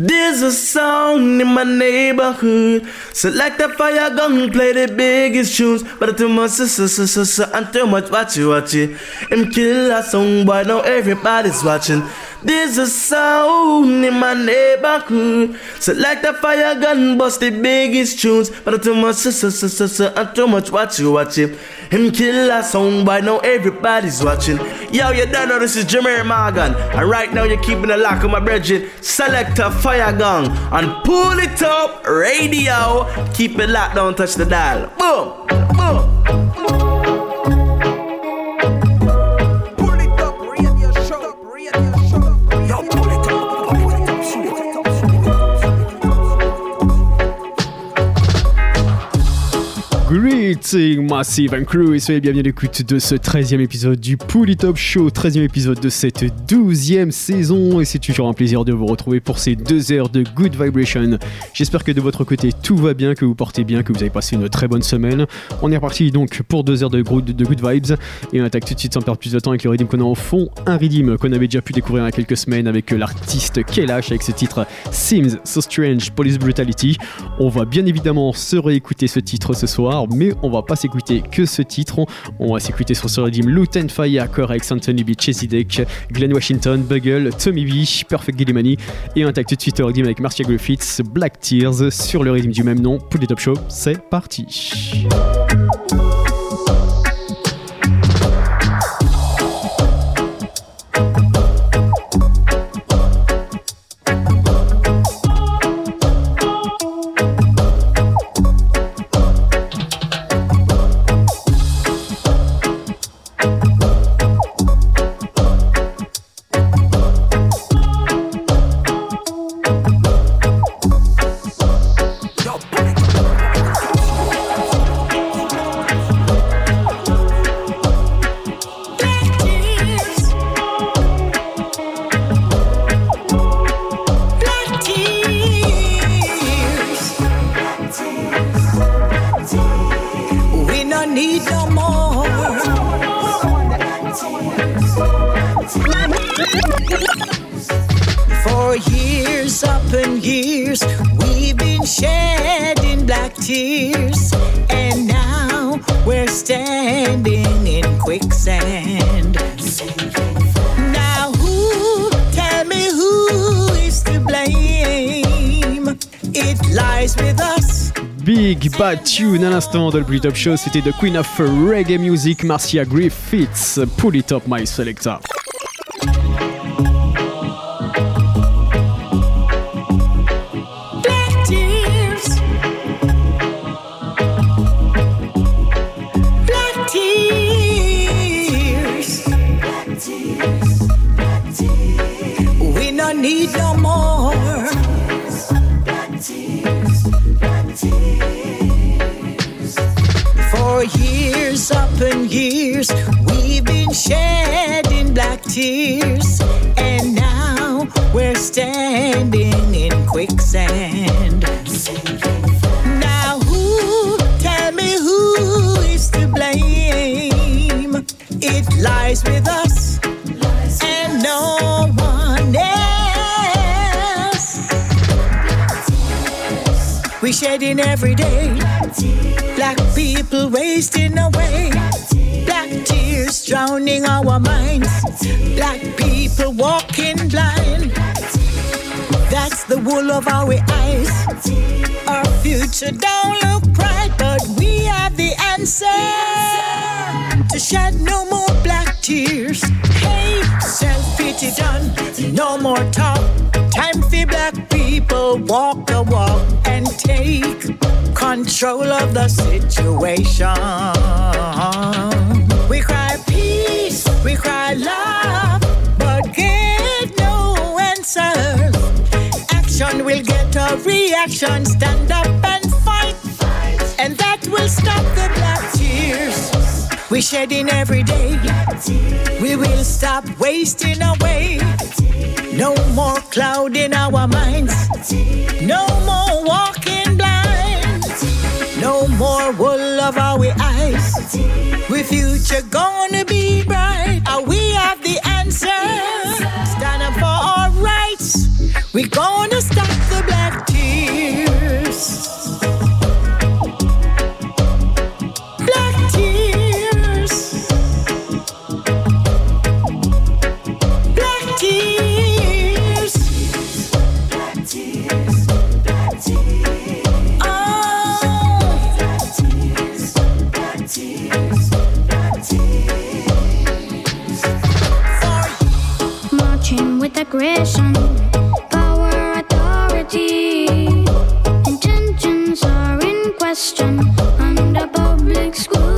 There's a sound in my neighborhood. Select the fire gun, play the biggest tunes. But much, so, so, so, so, so, and too much, watch watch it. A song, boy, now everybody's watching. There's a sound in my neighborhood. Select a fire gun, bust the biggest tunes. But I too much, so, so, so, so, so, and too much, watch you, watch it. Him kill a song, boy, now everybody's watching. Yo, you don't know this is Jemere Morgan. And right now you're keeping a lock on my brethren. Select a fire gun and pull it up, radio. Keep it locked, don't touch the dial. Boom, boom. Greeting Massive and Crew et soyez bienvenue à l'écoute de ce 13e épisode du Pouli Top Show, 13e épisode de cette 12e saison et c'est toujours un plaisir de vous retrouver pour ces deux heures de Good Vibration. J'espère que de votre côté tout va bien, que vous portez bien, que vous avez passé une très bonne semaine. On est reparti donc pour deux heures de, de Good Vibes et on attaque tout de suite sans perdre plus de temps avec le rythme qu'on a au fond, un rythme qu'on avait déjà pu découvrir il y a quelques semaines avec l'artiste Kelash avec ce titre Seems So Strange Police Brutality. On va bien évidemment se réécouter ce titre ce soir mais on va pas s'écouter que ce titre. On va s'écouter sur ce redeem Luton Fire, Corex, Anthony B, Deck, Glenn Washington, Bugle, Tommy B, Perfect Gillimani et un tag tout de suite au redeem avec Marcia Griffiths, Black Tears sur le rythme du même nom. Pour les top show, c'est parti. Tune à l'instant dans le Top Show, c'était The Queen of Reggae Music, Marcia Griffiths. Pull it up, my selector. Shedding every day. Black people wasting away. Black tears drowning our minds. Black people walking blind. That's the wool of our eyes. Our future don't look bright, but we have the answer to shed no more black tears. Hey, self pity done, no more talk. Time for black people walk the walk and take control of the situation. We cry peace, we cry love, but get no answers. Action will get a reaction. Stand up and fight, and that will stop the black tears. We're shedding every day. We will stop wasting away. No more cloud in our minds. No more walking blind. No more wool of our eyes. We future gonna be bright. Are we have the answer? Stand up for our rights. We're gonna stop the black tears. aggression, power, authority. Intentions are in question under public school.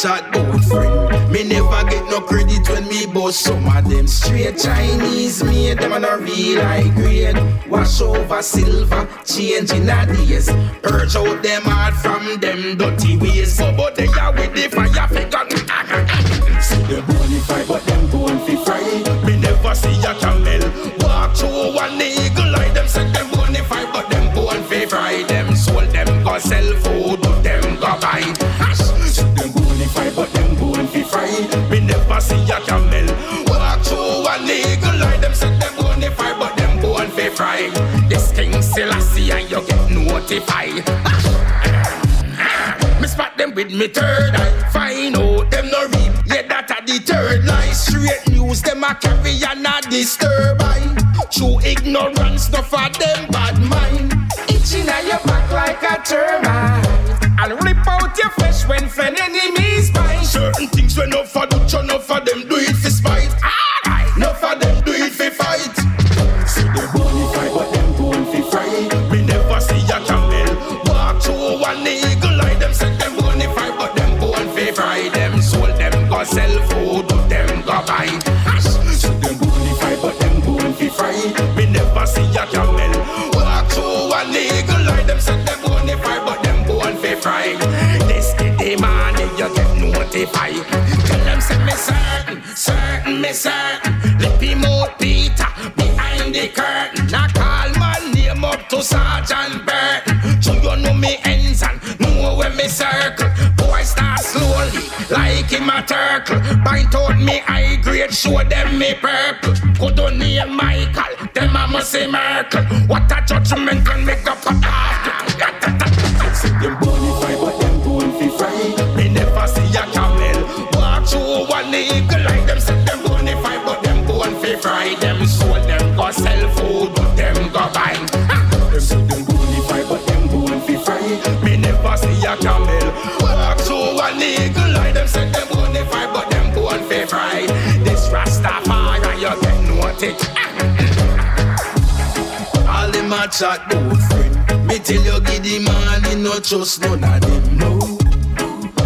chat bout friend. Me never get no credit when me boss some of them straight Chinese made. Them on a real high grade. Wash over silver, change in a days. Purge out them hard from them dirty ways. So but they are with the fire figure. See them bonify, but them going fi fry. Me never see a camel walk through one eagle like Them said them bonify, but them going fi fry. Them sold them go sell food, them go buy. justify. me spot them with me third eye. Find out them no read. Yeah, that a the third lie. Straight news them a carry and a disturb I. True ignorance, no for them bad mind. Itching at your back like a termite. straight show them me purple. Could not name Michael, them I must say Merkel. What a judgment can make up a after. Them bonify, but them don't fi fry. Me never see a camel walk through one eagle like them. Say them bonify, but them don't fi fry. Them sold them go sell food, but them go buy. about it. All them a chat no friend. Me tell you giddy man, he no trust none of them no.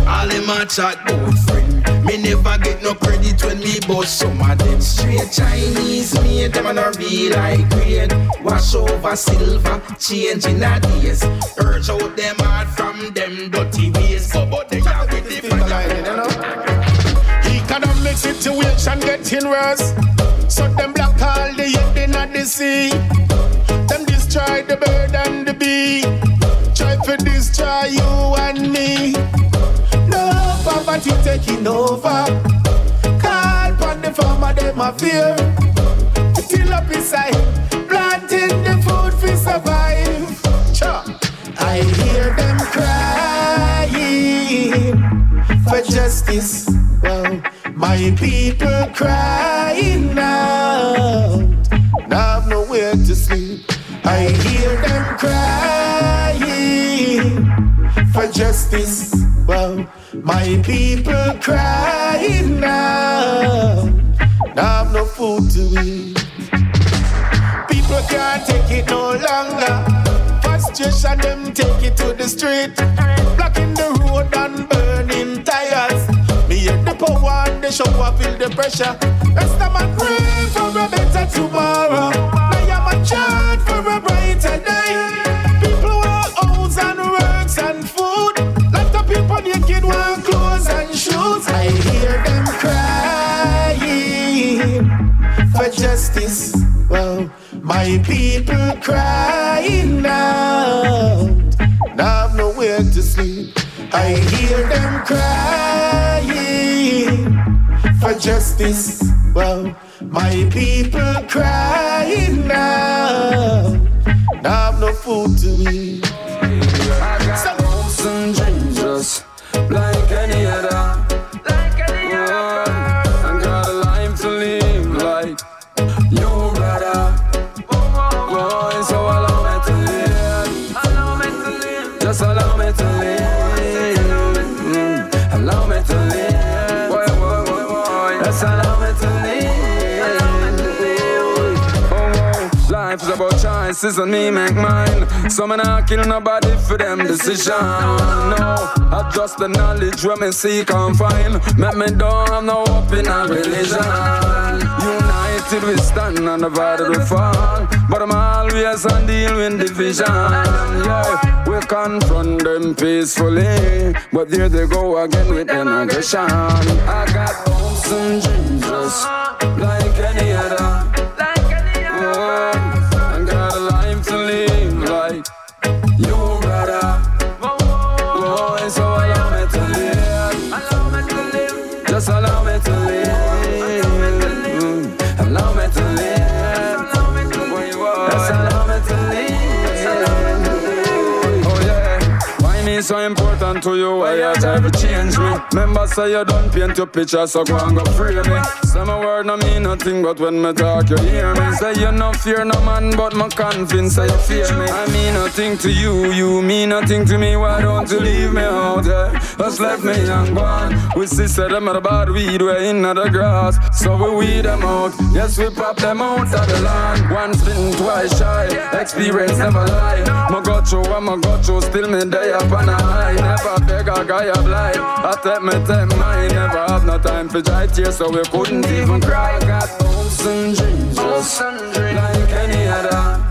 All them a chat no friend. Me never get no credit when me bust some of them straight Chinese made. Them a real high grade. Wash over silver, change in a days. Urge out them hard from them dirty ways. Go but they are with the fire. Economic situation getting worse. So them sea. Them destroy the bird and the bee. Try to destroy you and me. No poverty taking over. Call upon the farmer, them a fear. Till up inside, planting the food for survive. Cha. I hear them crying for justice. Well, my people crying. Now justice. Well, my people crying out. Now I've no food to eat. People can't take it no longer. Frustration, them take it to the street. Blocking the road and burning tires. Me hear the power and the shower, feel the pressure. Rest of my pray for a better tomorrow. My people crying out. Now I've nowhere to sleep. I hear them crying for justice. Well, my people crying out. Now I've no food to eat. And me make mine. So me not kill nobody for them decision. No, I trust the knowledge when me seek and find. Make me don't have no hope in a religion. United we stand on the part of the fall, but I'm always on deal with division. Yeah, we confront them peacefully, but there they go again with them aggression. I got hopes and dreams just like any other. To you? Why you try to change me? Remember say you don't paint your picture, so go and go free me. Say my word no mean nothing, but when me talk you hear me. Say you no fear no man, but me convinced say you fear me. I mean nothing to you, you mean nothing to me. Why don't you leave me out there? Just left me and gone. We sister them at bad weed, we in the grass, so we weed them out. Yes, we pop them out of the land. One spin, twice shy. Experience never lie. My got you, and my got you, still me day up on a high. Never beg a guy a blind. I take me take mine. Never have no time for dry tears, so we couldn't even cry. I Got hopes and dreams, just like any other.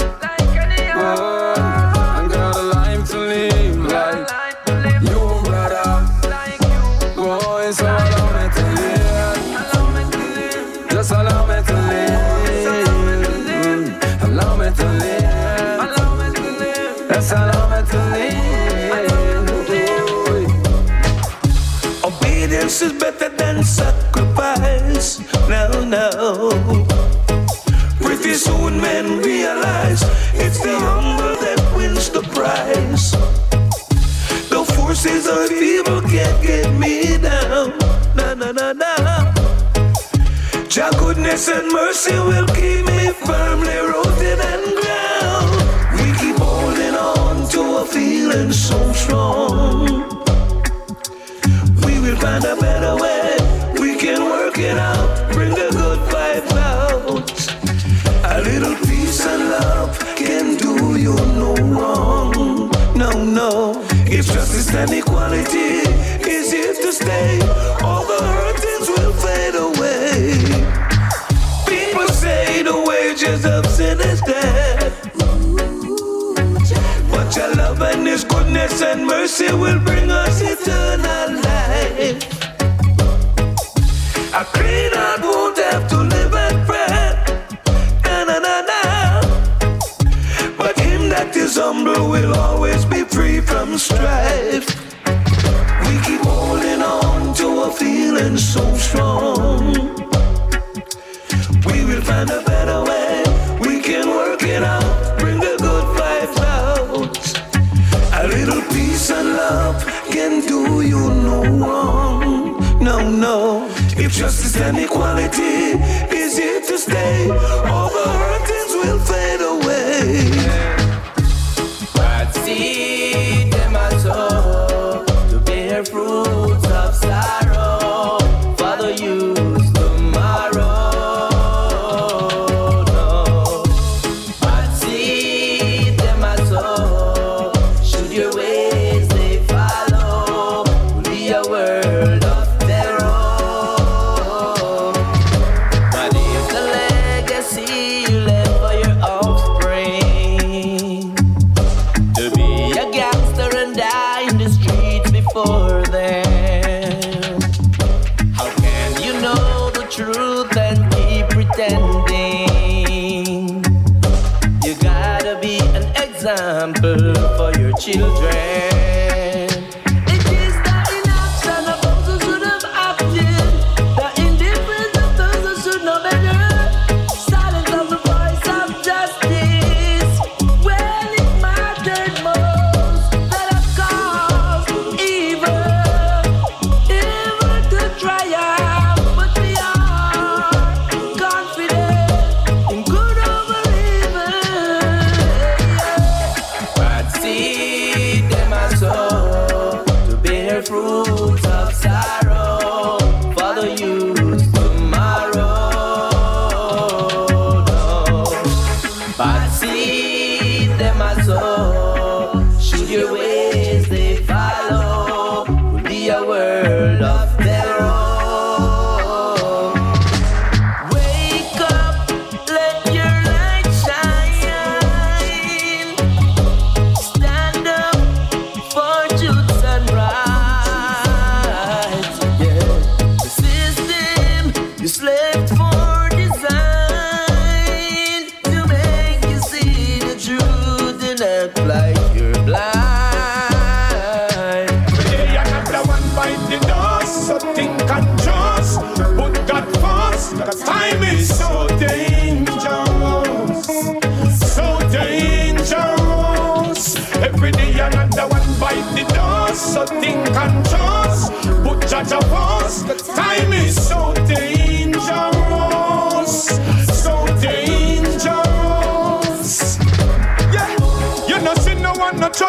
Sacrifice. No, no. Pretty soon men realize it's the humble that wins the prize. The forces of evil can't get me down. No, no, no, no. Jah goodness and mercy will keep me firmly rooted and ground. We keep holding on to a feeling so strong. We will find a better way. Can work it out. Bring the good vibe out. A little peace and love can do you no wrong. No, no. If justice and equality is here to stay, all the hurtings will fade away. People say the wages of sin is death. But your love and His goodness and mercy will bring us eternal life. Won't have to live and na na na. But him that is humble will always be free from strife. We keep holding on to a feeling so strong. We will find a better way. We can work it out. Justice and equality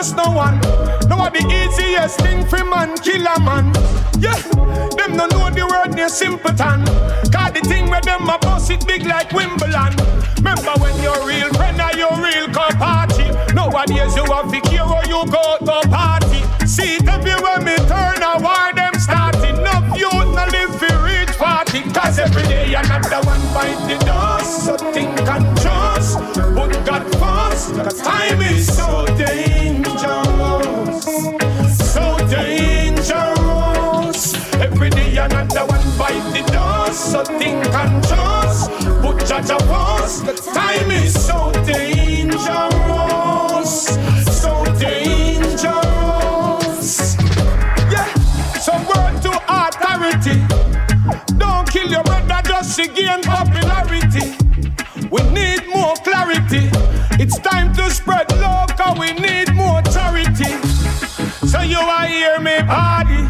trust no one. No one the easiest thing for man, kill a man. Yeah, them no know the word near simpleton. Cause the thing where them a bust it big like Wimbledon. Remember when your real friend or your real cup party. Nowadays you have to care or you go to party. See it everywhere me turn a war them starting. Enough youth no live for reach party. Cause every day another one bite the dust. So think and trust. Put God first. Cause time is so dangerous. So dangerous. Every day another one bite the dust. So think and trust. Put Jaja first. The time is so dangerous. Spread love, cause we need more charity. So you are hear me, body.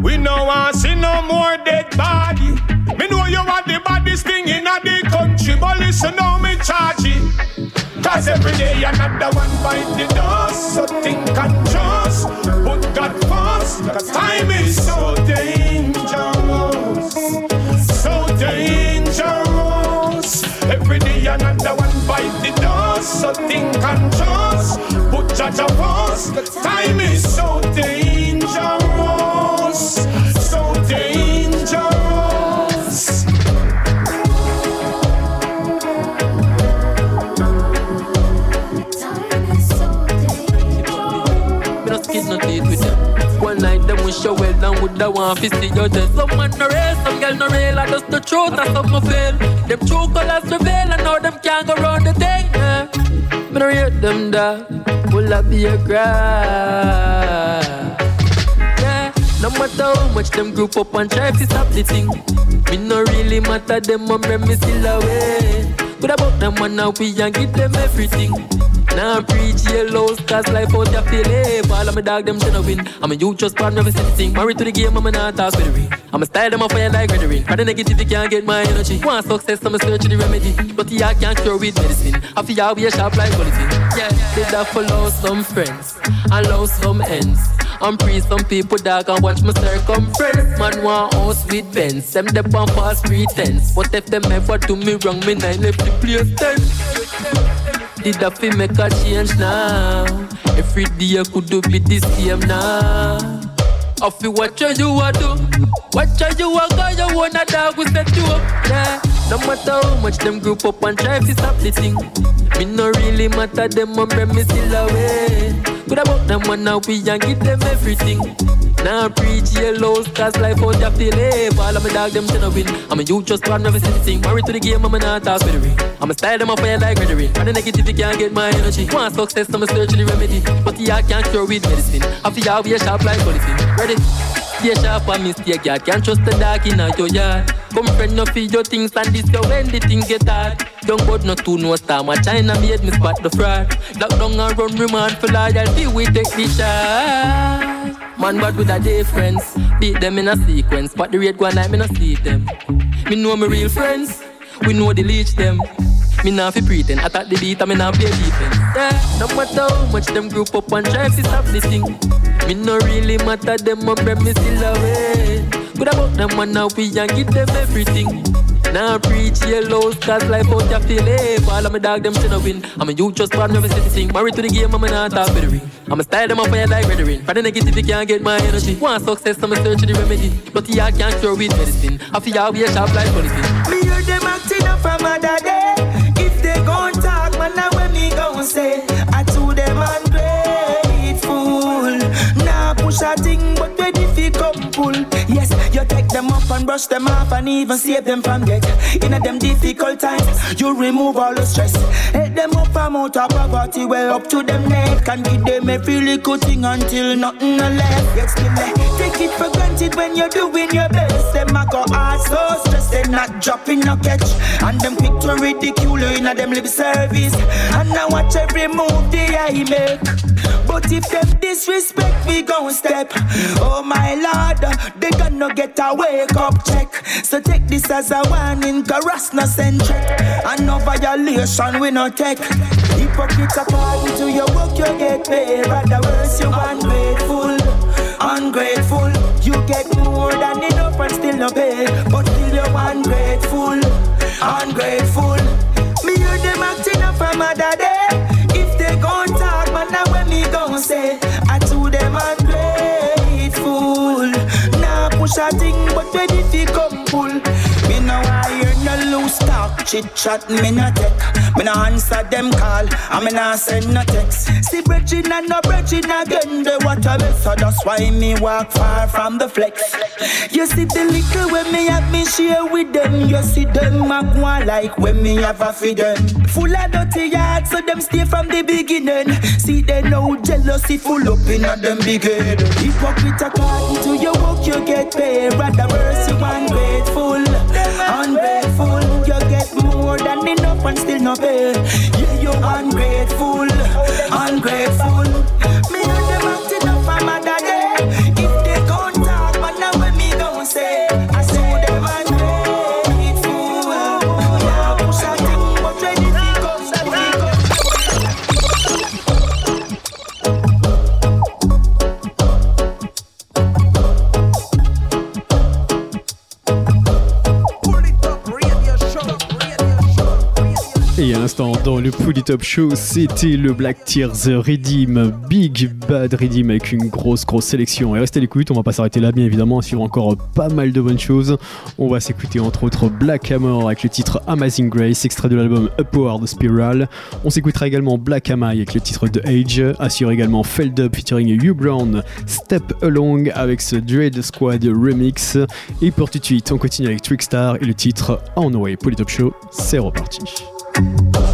We no want see no more dead body. Me know you are the baddest thing in the country, but listen how me charge it. Cause every day another one bite the dust. So think and trust. Put God first. Cause time is so dangerous. dangerous. Time is so dangerous. So dangerous. Time is so dangerous. Me no skid no. One night them wish show well and would the one fi see your dead. Some man no real, some girl no real. I just the truth, I stop my fail. Them true colors reveal, I know them can't go round the thing. Eh. Me no rate them that. I be a cry? Yeah. No matter how much them group up and try to stop the thing, me no really matter them, my me still away. Good about them one now we and give them everything. Now preach yellows, cause life out feel it. All of my dog, them to win. I'm a youth just part of a thing. Married to the game, I'm a not talk with the ring. I'm a style them a fire like red ring. For the negative, you can't get my energy. Want success, I'm a search the remedy. But yeah, I can't cure with medicine. I feel I be a sharp like quality. Yeah, did that follow some friends and love some ends. I'm free some people dog and watch my circumference. Man want house with Benz. Them the on false pretense. What if them ever do me wrong, me nine left the place ten. Did I feel make a change now? Every day I could do be the same now. I watch what you a do. watch What you a go, you wanna dog with set you up. Yeah. No matter how much them group up and try to stop the thing. Me no really matter them, I'm still away. Good about them when now we and give them everything. Now preach yellows, cause life out ya feel it. All of my dog them to win. I'm a youth just one never see the thing. Married to the game, I'm a not talk with the. I'm a style them a fire like ring. And the negative, you can't get my energy. Want success, I'm a the remedy. But yeah, I can't cure with medicine. I feel I be a sharp like polythene. Ready? Stay sharp and mistake, God can't trust the dark in your yard. Come friend, no feed your things and this your when the things get hard. Young but not too no star, my China made me spot the fraud. Lockdown and run remand for loyalty, we take the shot. Man, but with a difference, beat them in a sequence, but the rate go on like me no see them. Me know my real friends, we know the leech them. Me nah fi pretend, attack the beat and me nah play defense. Yeah, no matter how much them group up and try to stop the thing. Me no really matter them, my bread me still away. Good about them one now we and give them everything. Now preach yellows, cause life out ya feel it. All of my dog them to win. I'm a youth just born never see the thing. Married to the game, I'm not talk with the ring. I'm a style them up fire like red ring. For the negative, you can't get my energy. Want success, I'm a search the remedy. But yeah, I can't cure with medicine. I feel I be a sharp like polythene. Acting up from other day. If they gon' talk, man, now when me gon' say, I to them ungrateful. Nah, push a thing, but when if you come pull, yes, you take them up and brush them off and even save them from death. In a them difficult times, you remove all the stress. Help them up from out of poverty, well up to them neck, and give them every little thing until nothing no left. Yes, me left. Take it for granted when you're doing your best. Them a go hard, so stressed, they not dropping no catch, and them quick to ridicule you in a them lip service. And now watch every move they I make. But if them disrespect, we gon' step. Oh my lord, they gonna get a wake up check. So take this as a warning, cause no centric. And no violation, we no take. Hypocrite according to your work, you get paid. Rather worse, you ungrateful, ungrateful. You get more than enough and still no pay. But still you ungrateful, ungrateful. Me hear them acting up from other day. If they gon' talk, man, now when me gon' say, I to them ungrateful. Nah, push a thing, but when if you come pull, me no hear no loose talk, chit chat, me no take. Me no answer them call, and me no send no text. See bridging and no bridging again, the water mess, so that's why me walk far from the flex. You see the little when me have me share with them, you see them a go on like when me have a feed them. Full of dirty yards, so them stay from the beginning. See they know jealousy full up in a them big head. Hypocrite according to your work, you get paid. Rather worse, you ungrateful, ungrateful. You get more than enough and still no pay. Yeah, you ungrateful, ungrateful. Me and them acting up from other day. If they gon' talk, but now when me gon' say, I Et à l'instant, dans le Pouli Top Show, c'était le Black Tears Redeem, Big Bad Redeem avec une grosse grosse sélection. Et restez à l'écoute, on va pas s'arrêter là bien évidemment, on suivre encore pas mal de bonnes choses. On va s'écouter entre autres Black Hammer avec le titre Amazing Grace, extrait de l'album Upward Spiral. On s'écoutera également Black Hammer avec le titre The Age, assure également Feld Up featuring Hugh Brown, Step Along avec ce Dread Squad remix. Et pour tout de suite, on continue avec Trickstar et le titre On Way. Poly Top Show, c'est reparti. I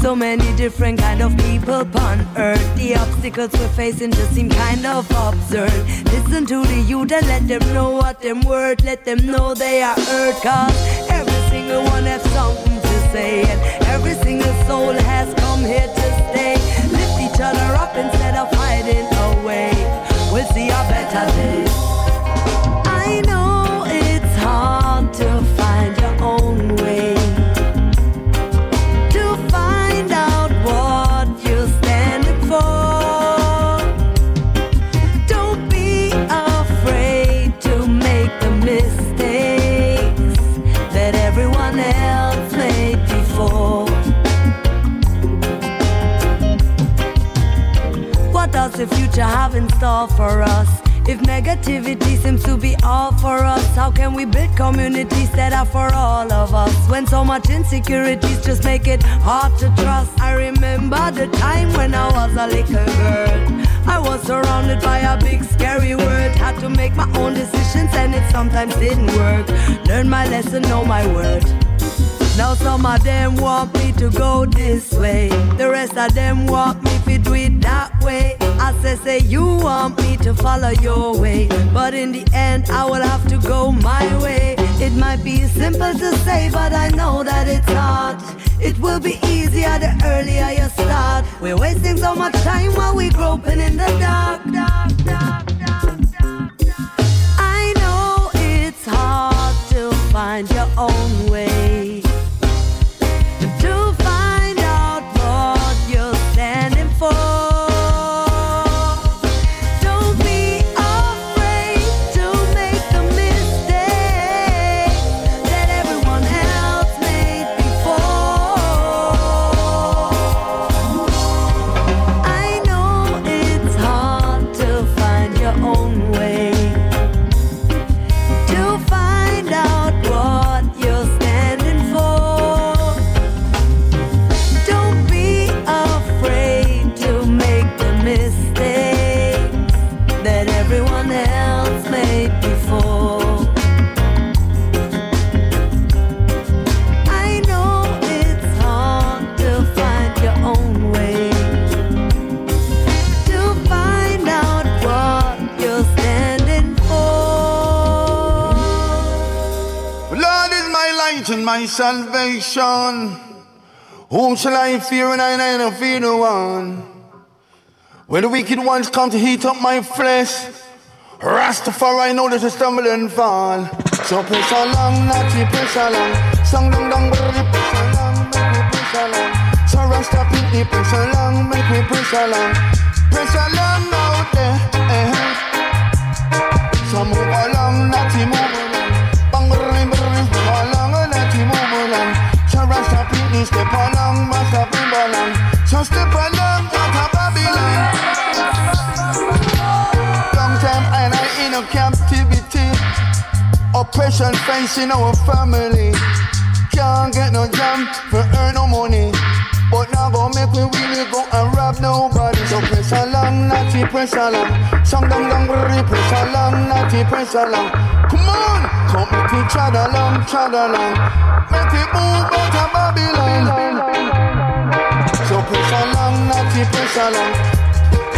So many different kind of people on earth. The obstacles we're facing just seem kind of absurd. Listen to the youth and let them know what them worth. Let them know they are hurt. Cause every single one has something to say. And every single soul has come here to stay. Lift each other up instead of hiding away. We'll see a better day. Store for us? If negativity seems to be all for us, how can we build communities that are for all of us? When so much insecurities just make it hard to trust. I remember the time when I was a little girl. I was surrounded by a big scary world. Had to make my own decisions and it sometimes didn't work. Learn my lesson, know my word. Now some of them want me to go this way. The rest of them want me to do it that way. I say, say you want me to follow your way. But in the end, I will have to go my way. It might be simple to say, but I know that it's hard. It will be easier the earlier you start. We're wasting so much time while we're groping in the dark, dark, dark, dark. I know it's hard to find your own way. Salvation. Whom shall I fear when I don't fear no one? When the wicked ones come to heat up my flesh, Rastafari know that I stumble and fall. So press along, naughty press along. Song dong dong, brrrr, press along, make me press along. So Rasta me press along, make me press along. Press along out there. eh. So move along, naughty move step along, Rasta bring along. So step along out of Babylon. Long time and I in a captivity. Oppression facing our family. Can't get no job for earn no money. But now go make we really go and rob nobody. So press along, natty press along. Song down down we press along, natty press along. Come on, come make we chug along, chug along. Make we move out of Babylon. So press along, natty press along.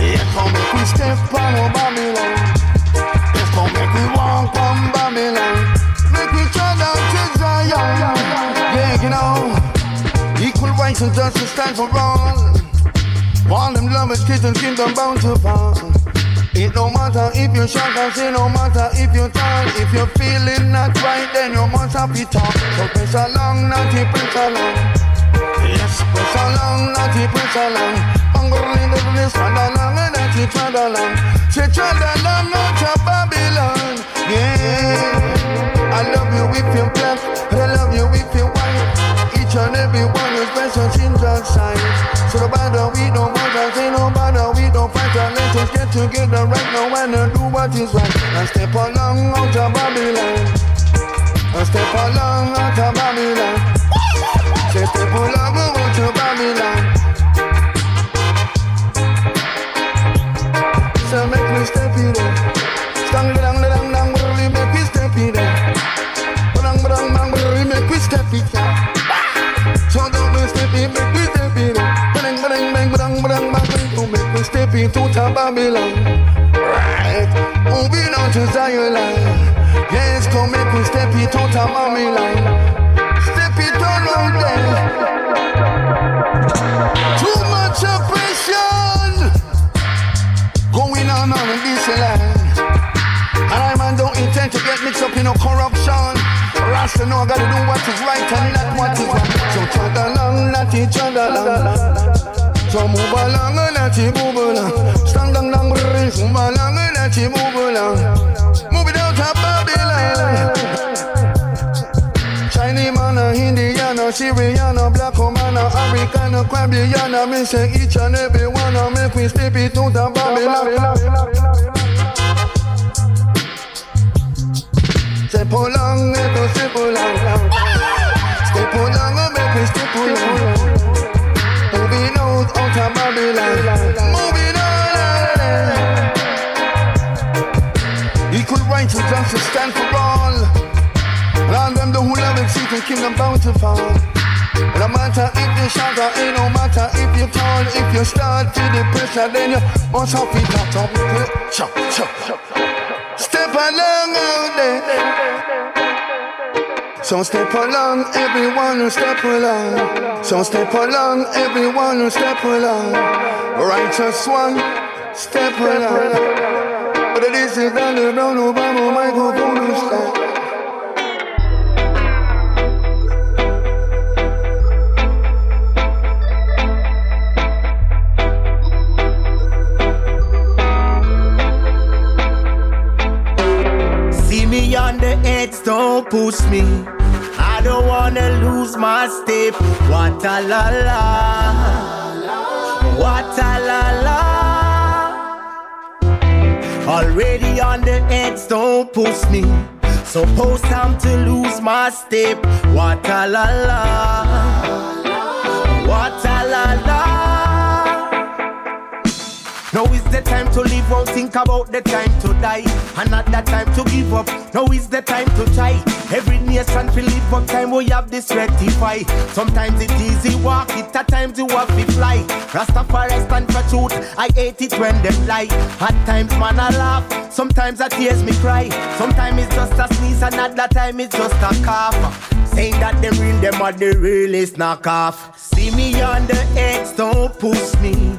Yeah, come make we step on Babylon. Let's come make we walk on Babylon. Make we chug out to Zion. Yeah, you know rights and justice stand for all. All them lovers, kids and kingdom bound to fall. It no matter if you shout and say no matter if you tall. If you're feeling not right, then you must have it talk. So press along, naughty press along. Yes, press along, naughty press along. Hunger in the place, trod along, and naughty trod along. Say trod along, not to Babylon. Yeah, I love you if you're black, I love you if you're. Each and every one is special in God's sight. So no matter we don't matter, say no matter we don't fight, and let us get together right now and uh, do what is right. And step along out of Babylon. And step along out of Babylon. Say step along step into Babylon. Right, moving on to Zion. Yes, come make me step it out into Babylon. Step it on out there. Too much oppression going on on this land. And I man don't intend to get mixed up in no corruption. Rasta know I gotta do what is right and not what is wrong. So chug along, not each other along. So move along and let it move along. Stand down, down, raise, move along and let it move along. Move it out of Babylon. Chinese man, a Indian, a Syrian, a black woman, a African, a Caribbean, a me say each and every one, a make we step it out of Babylon. Step along, make us step along. Step along, make we step along. Equal rights and justice stand for all. Land them the who love it, seek the kingdom bound to fall. No matter if you shout or ain't no matter if you tall, if you start feel the pressure, then you must have it up. Step along out there. So step along, everyone who step along. So step along, everyone who step along. Righteous one, step along. But this is the brown Obama who step. See me on the edge, don't push me. I don't wanna lose my step. What a la la. What a la la. Already on the edge, don't push me. Suppose time to lose my step. What a la la. What a la la. Now is the time to live, won't think about the time to die. And not the time to give up. Now is the time to try. Every nation feel live, but time we have this rectify. Sometimes it easy walk it, at times you have to fly. Rastafari stand for truth, I hate it when them lie. At times man I laugh, sometimes I tears me cry. Sometimes it's just a sneeze, and at that time it's just a cough. Saying that them real, them are the realest knock off. See me on the edge, don't push me.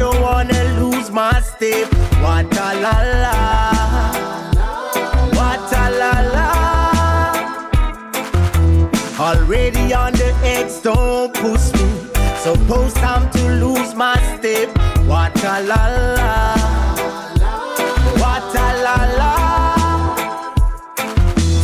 Don't wanna lose my step. What a la la. What a la la. Already on the edge, don't push me. Suppose time to lose my step. What a la la. What a la la.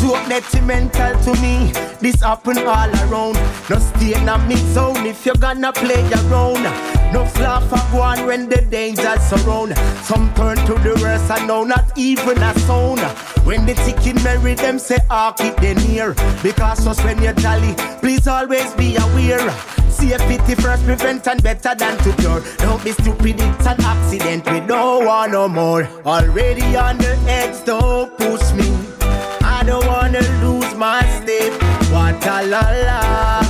Too detrimental to me. This happen all around. No stay in a mix zone if you're gonna play around. No flaw for one when the dangers surround. Some turn to the worst and now not even a sound. When the chicken marry them say ah keep them near. Because us when you're please always be aware. Safety first prevent and better than to cure. Don't be stupid, it's an accident. We don't want no more. Already on the edge, don't push me. I don't wanna lose my step. What a la la.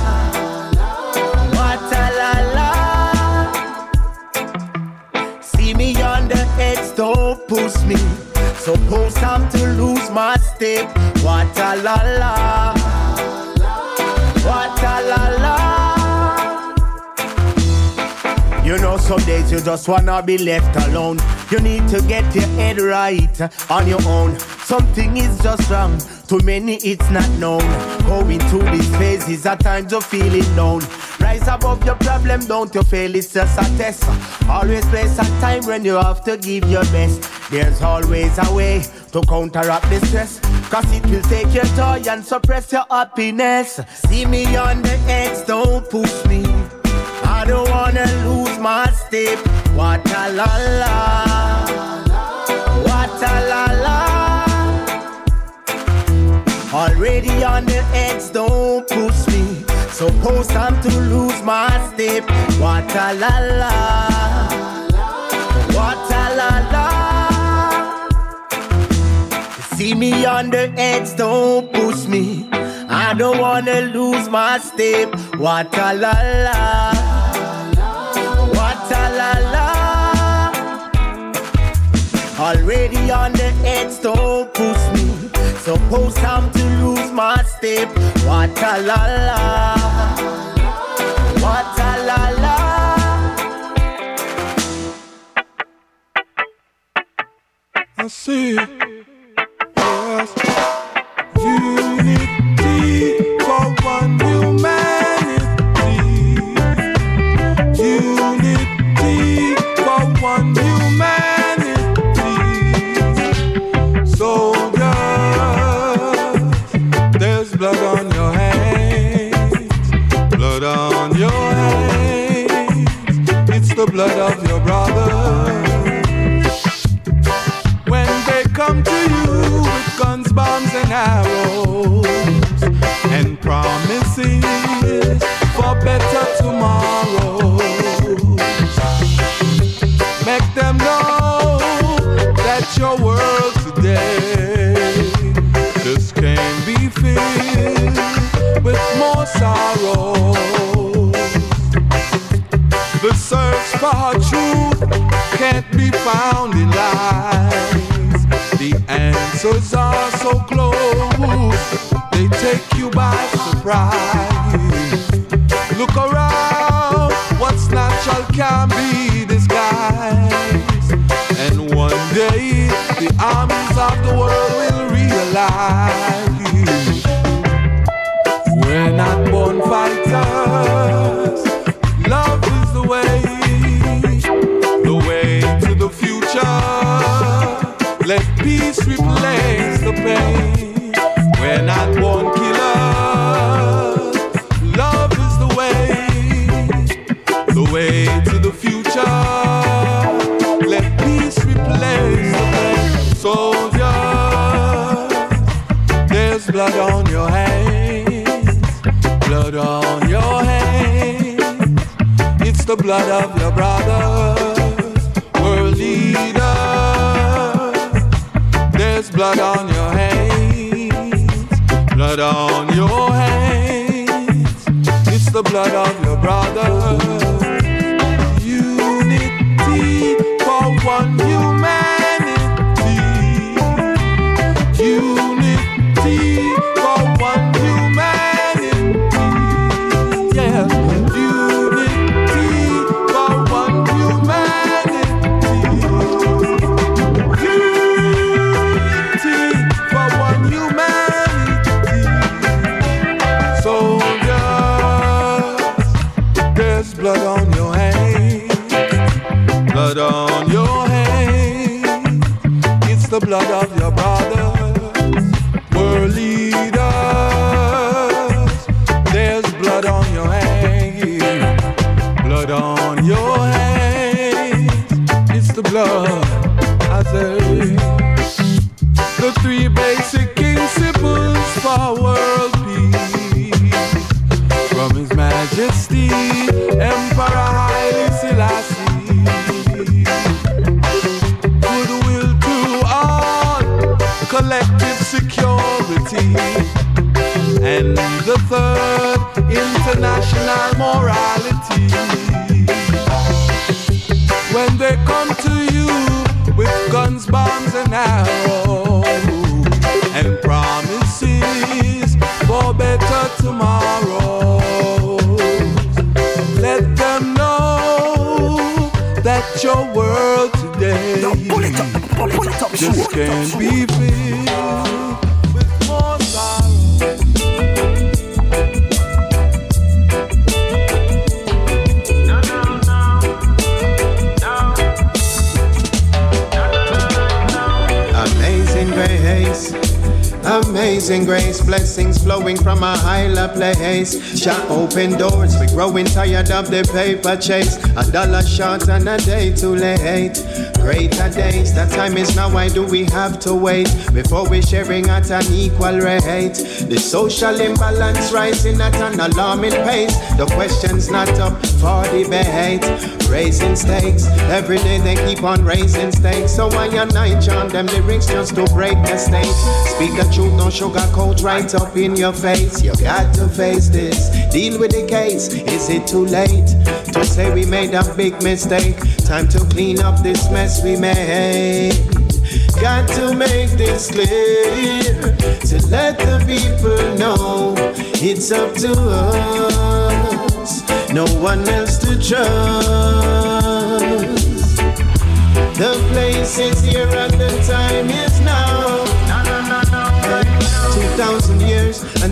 Don't push me. Suppose I'm to lose my step. What a la la. What a la la. You know some days you just wanna be left alone. You need to get your head right on your own. Something is just wrong. To many it's not known. Going through these phases at times you're feeling down. Rise above your problem, don't you fail, it's just a test. Always place a time when you have to give your best. There's always a way to counteract the stress. Cause it will take your joy and suppress your happiness. See me on the edge, don't push me. I don't wanna lose my step. What a la la. What a la la. Already on the edge, don't push me. Suppose I'm to lose my step. What a la la. What a la la. See me on the edge, don't push me. I don't wanna lose my step. What a la la. What a la la. Already on the edge, don't push me. Suppose I'm to lose my step. What a la la. What a la la. I see. Yes. Blood of your brother when they come to you with guns, bombs, and arrows and promises for better tomorrows. Make them know that your world today just can't be filled with more sorrow. For truth can't be found in lies. The answers are so close, they take you by surprise. Look around, what's natural can be disguised. And one day, the armies of the world will realize blood of your brothers, world leaders. There's blood on your hands, blood on your hands. It's the blood of your brothers. International morality. When they come to you with guns, bombs, and arrows, and promises for better tomorrow, let them know that your world today just can't be grace, blessings flowing from a higher place. Shot open doors, we're growing tired of the paper chase. A dollar short and a day too late. Greater days, the time is now. Why do we have to wait before we're sharing at an equal rate? The social imbalance rising at an alarming pace. The question's not up for debate. Raising stakes, every day they keep on raising stakes. So why you not chant them lyrics just to break the stakes. Speak the truth, no sugarcoat right up in your face. You got to face this, deal with the case. Is it too late to say we made a big mistake? Time to clean up this mess we made. Got to make this clear to let the people know it's up to us. No one else to trust. The place is here and the time is now.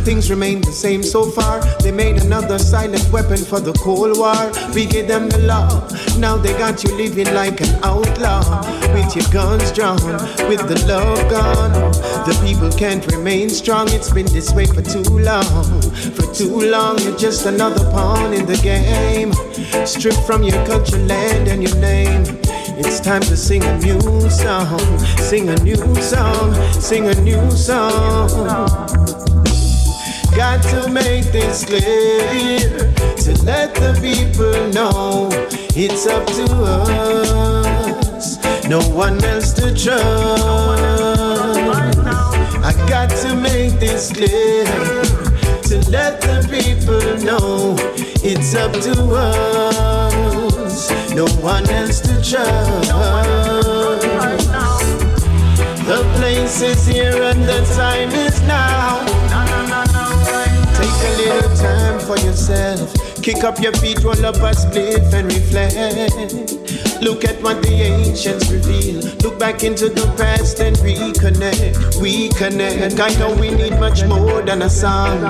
Things remain the same so far. They made another silent weapon for the Cold War. We gave them the law. Now they got you living like an outlaw. With your guns drawn, with the love gone. The people can't remain strong. It's been this way for too long. For too long, you're just another pawn in the game. Stripped from your culture, land, and your name. It's time to sing a new song, sing a new song, sing a new song. Got to make this clear to let the people know it's up to us, no one else to trust. I got to make this clear to let the people know it's up to us, no one else to trust. The place is here and the time is now. For yourself. Kick up your feet, roll up a spliff and reflect. Look at what the ancients reveal. Look back into the past and reconnect. Reconnect. I know we need much more than a song.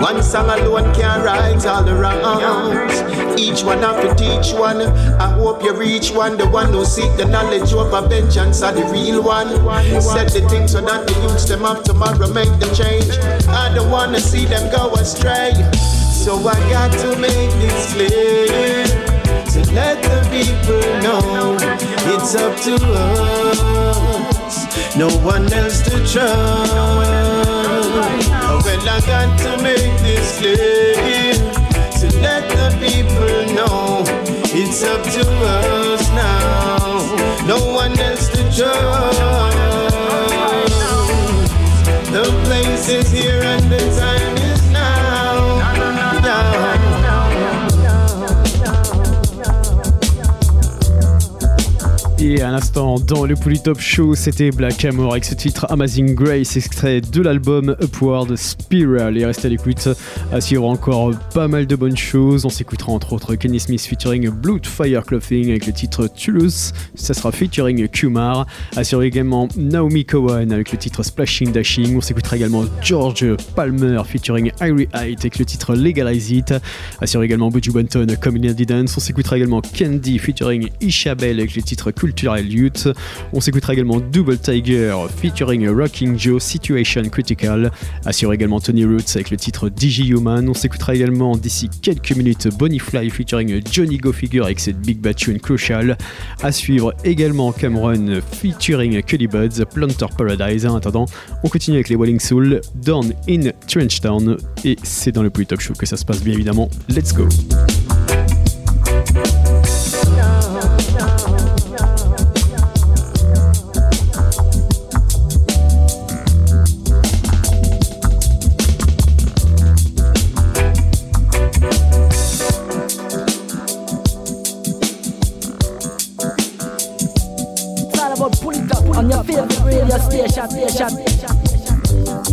One song alone can't right all the wrongs. Each one have to teach one. I hope you reach one. The one who seek the knowledge over vengeance are the real one. Set the things so that the youths them up tomorrow make the change. I don't wanna see them go astray. So I got to make this clear to let the people know it's up to us, no one else to trust. Well, I got to make this clear to let the people know it's up to us now, no one else to trust. Et à l'instant, dans le Polytop Show, c'était Black Amor avec ce titre Amazing Grace, extrait de l'album Upward Spiral. Et restez à l'écoute, à suivre encore pas mal de bonnes choses. On s'écoutera entre autres Kenny Smith featuring Blood Fire Clothing avec le titre Toulouse. Ça sera featuring Kumar. Suivre également Naomi Cohen avec le titre Splashing Dashing. On s'écoutera également George Palmer featuring Irie Height avec le titre Legalize It. Suivre également Buju Banton Community Dance. On s'écoutera également Candy featuring Ishabel avec le titre On s'écoutera également Double Tiger featuring Rocking Joe Situation Critical. Assure également Tony Roots avec le titre Digi Human. On s'écoutera également d'ici quelques minutes Bonnie Fly featuring Johnny Go Figure avec cette Big Bad Tune Crucial. À suivre également Cameron featuring Cully Buds Planter Paradise. En attendant, on continue avec les Walling Soul, Down in Trenchtown. Et c'est dans le Polytop Show que ça se passe bien évidemment. Let's go! About pull it up on your favorite radio station. station.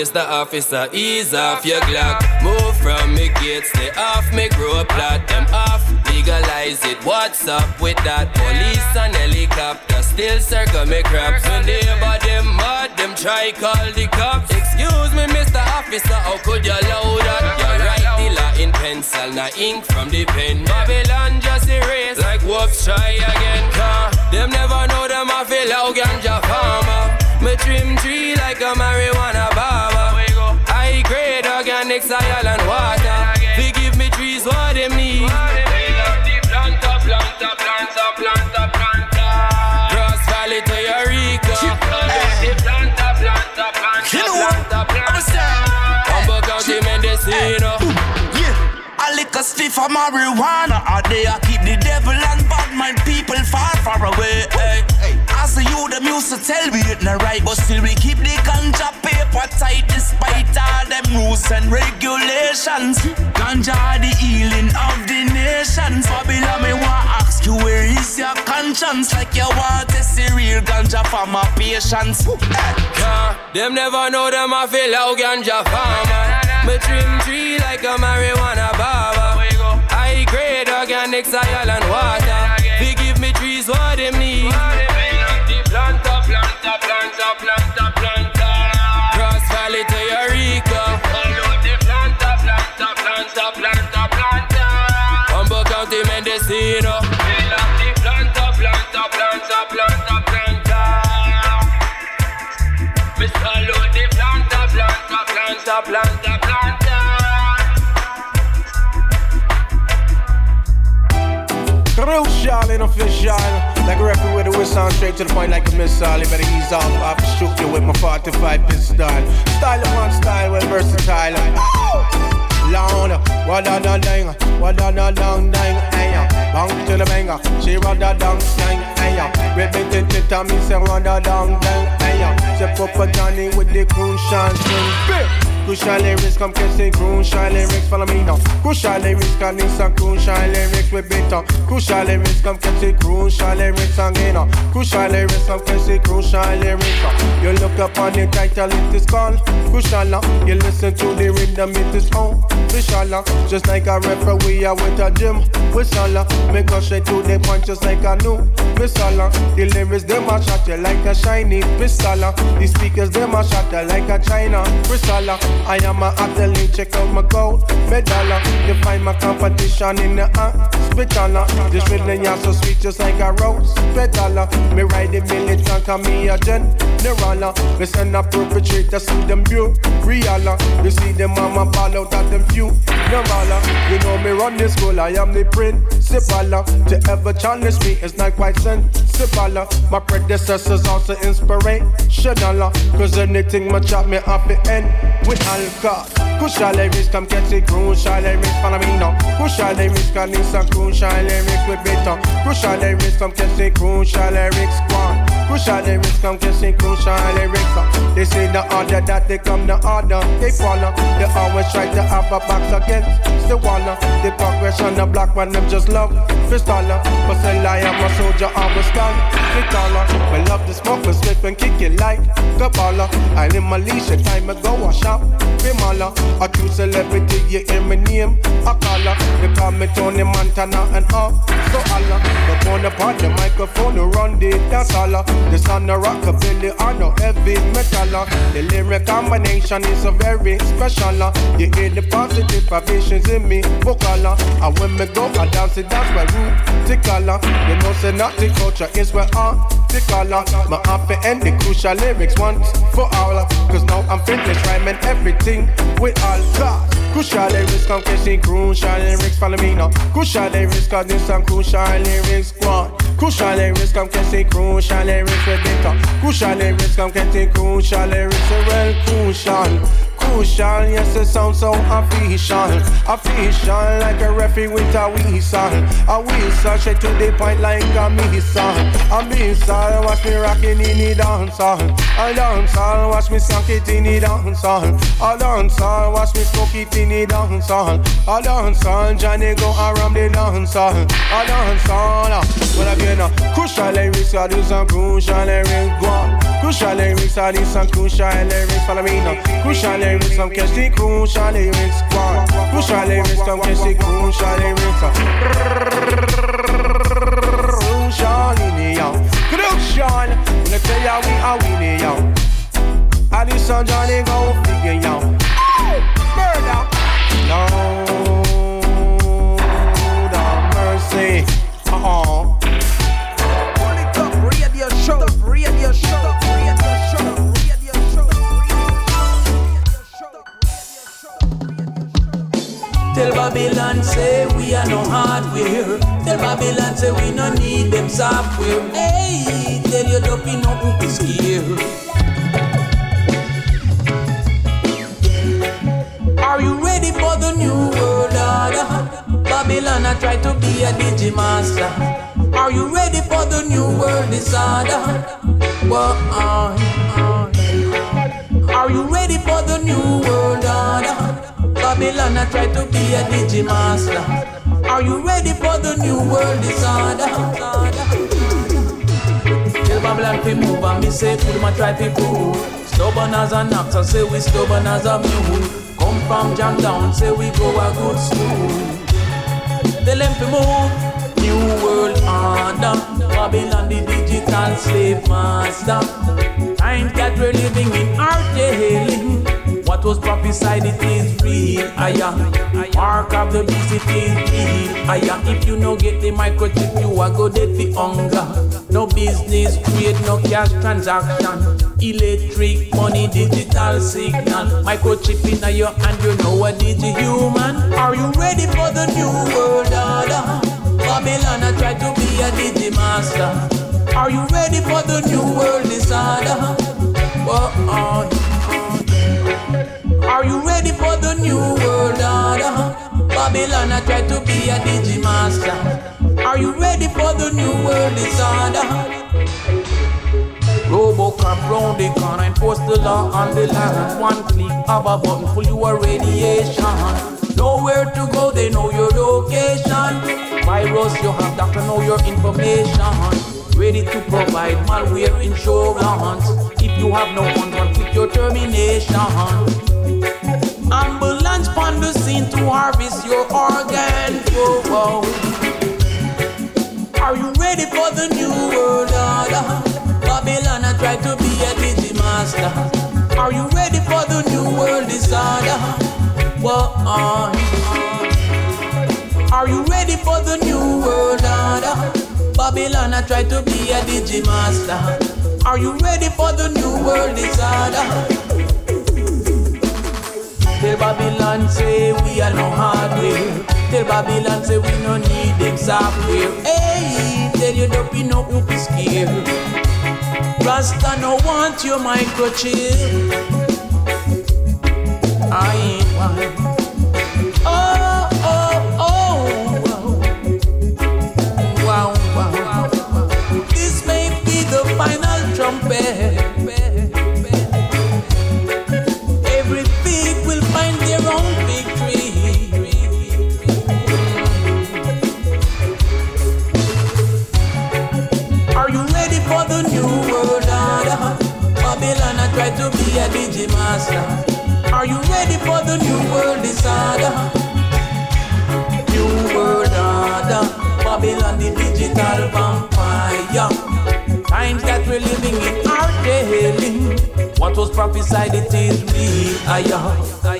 Mr. Officer, ease off your Glock. Move from me gates, stay off me grow plot. Them off, legalize it. What's up with that? Police and helicopter still circle me crap. So neighbor them mad, them try call the cops. Excuse me, Mr. Officer, how could you allow that? You write the law in pencil, not ink from the pen. Babylon just erase like whoops, try again. Car, them never know them a feel how ganja farmer. Me trim tree like a marijuana barber. High grade organic soil and water. They give me trees what them need. Planta, planta, planta, planta, planta. Cross Valley to Eureka. Planta, plant planta, plant planta. Humboldt County Mendocino. I lick a stiff of marijuana all day. I keep the devil and bad mind people far, far away. Hey. You, them used to tell me it not right, but still we keep the ganja paper tight despite all them rules and regulations. Ganja the healing of the nations. Babylon, me want ask you where is your conscience? Like you want to see real ganja for my patience. Yeah, them never know them I feel how ganja farmer. Me trim tree like a marijuana barber. High grade organic soil and water. They give me trees what them need. Planta, planta. Crucial and official. Like a record with a whistle straight to the point like a missile. You better ease off, I can shoot you with my 45 pistol. Style upon style, well versatile. Lord, what a da ding, what a da dang dang, ayo. Bang to the banger, she run da dang dang, ayo. Ribbon to the tummy, say run da dang dang, ayo. Step up a Johnny with the crucial swing. Crucial lyrics, come the crucial lyrics, follow me now. Crucial lyrics, cause this a crucial lyrics we up. Crucial lyrics, come the crucial lyrics again. uh. Crucial lyrics, come the crucial lyrics. You look up on the title, it is called Crucial. You listen to the rhythm, it is on. Crucial, just like a referee with a gym. Whistle, me go straight to the point, just like a new missile. The lyrics, them a shot like a shiny pistol. The speakers, them a shot like a China crystal. I am a athlete, check out my gold medal. uh. You find my competition in the hospital. This rhythm, yeah, so sweet, just like a rose petal. Me ride the militant, call me a general. Me send a perpetrator, see them view real. You see them mama ball out at them few. No matter, you know me run this school, I am the principal. To ever challenge me is not quite sensible. My predecessors also inspirational. Cause anything my job me have to end with alcohol. Crucial lyrics, come catch it, crucial lyrics, follow me now. Crucial lyrics, cause this a crucial lyrics with better. Crucial lyrics, come catch it, crucial lyrics, go on. Crucial lyrics, come it, crucial lyrics. They say the order that they come, the order they follow. They always try to have a box against the wall. The progression, the black one, them just love pistola. But still I am a soldier, always stand the taller. We love the smoke, we slip and kick it like the baller. I in my leisure time ago, I shop Bimala. A true celebrity, you hear my name, I caller. They call me Tony Montana and all. So Allah, the part the microphone, to run the dance all. The son of rockabilly, I know heavy metal. The lyric combination is a very special. uh. You hear the positive vibrations in me, vocal. uh. And when me go, I dance it, that's my root, the color. You know, say not the culture is where I the color. My happy end the crucial lyrics once for all. Cause now I'm finished rhyming everything with all cause. Crucial lyrics come catching crucial lyrics, follow me now. Crucial lyrics cause this some crucial lyrics, on. Crucial lyrics come catching crucial lyrics with better. Crucial lyrics come catching crucial lyrics, well crucial. Crucial, yes, it sounds so official. Official, like a referee with a whistle. A whistle, straight to the point like a missile. A missile, watch me rocking in the dancehall. A dancehall, watch me skank it in the dancehall. A dancehall, watch me smoke it in the dancehall. A dancehall, Johnny go around the dancehall. A dancehall, uh, well again, uh, crucial lyrics, are these some crucial lyrics, go. Crucial lyrics, are these some crucial lyrics, follow me now. Crucial lyrics, come catch the crucial lyrics. Crucial lyrics, come catch the crucial lyrics. Crucial in the young, crucial. When I tell ya we are winning. And this Johnny go figure, yo. Murder, mercy, uh-uh. Radio show, radio show, Tell Babylon say we are no hardware. Tell Babylon say we no need them software. Hey, tell you don't no be scared. Are you ready for the new world order? Babylon, I try to be a digi master. Are you ready for the new world disorder? Uh, are you ready for the new world order? Babylon, I try to be a digi master. Are you ready for the new world disorder? Tell Babylon to move and me say them I try to prove. Stubborn as an ox, I say we stubborn as a mule. Come from jam down, say we go a good school. Tell them to move, new world order. Babylon the digital slave master. Times that we're living in are jailing. What was prophesied, it is real. Aya, mark of the beast, it is real. Aya, if you no get the microchip, you are go dead for hunger. No business, trade, no cash transaction. Electric money, digital signal. Microchip in your hand, you know digi human. Are you ready for the new world order? Babylon, I try to be a digi master. Are you ready for the new world disorder? Whoa, oh, are you ready for the new world order? Babylon, I try to be a digi master. Are you ready for the new world disorder? Robocop round the corner, enforce the law on the land. One click of a button, full your radiation. Nowhere to go, they know your location. Virus, you have doctor know your information. Ready to provide malware insurance. If you have no one click your termination. Ambulance on the scene to harvest your organ. Whoa, whoa. Are you ready for the new world order? Babylon, I try to be a digi master. Are you ready for the new world disorder? Whoa, uh, Are you ready for the new world order? Babylon, I try to be a digi master. Are you ready for the new world disorder? Tell Babylon say we are no hardware. Tell Babylon say we no need them software. Hey, tell you don't be no whoopee scare. Rasta no want your microchip. I ain't one. Digi master. Are you ready for the new world disorder? New world order. Babylon, the digital vampire. Times that we're living in are daily. What was prophesied, it is real. Aya.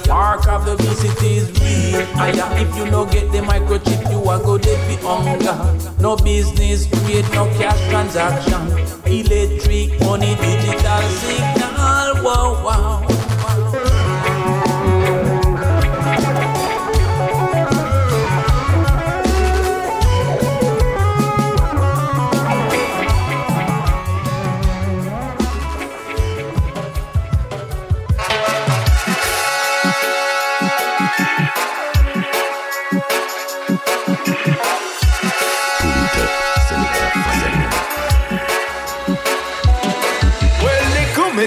Mark of the beast, it is real. Aya. If you no get the microchip, you are go dead for hunger. No business, trade, no cash transaction. Electric money, digital signal. Wow, wow.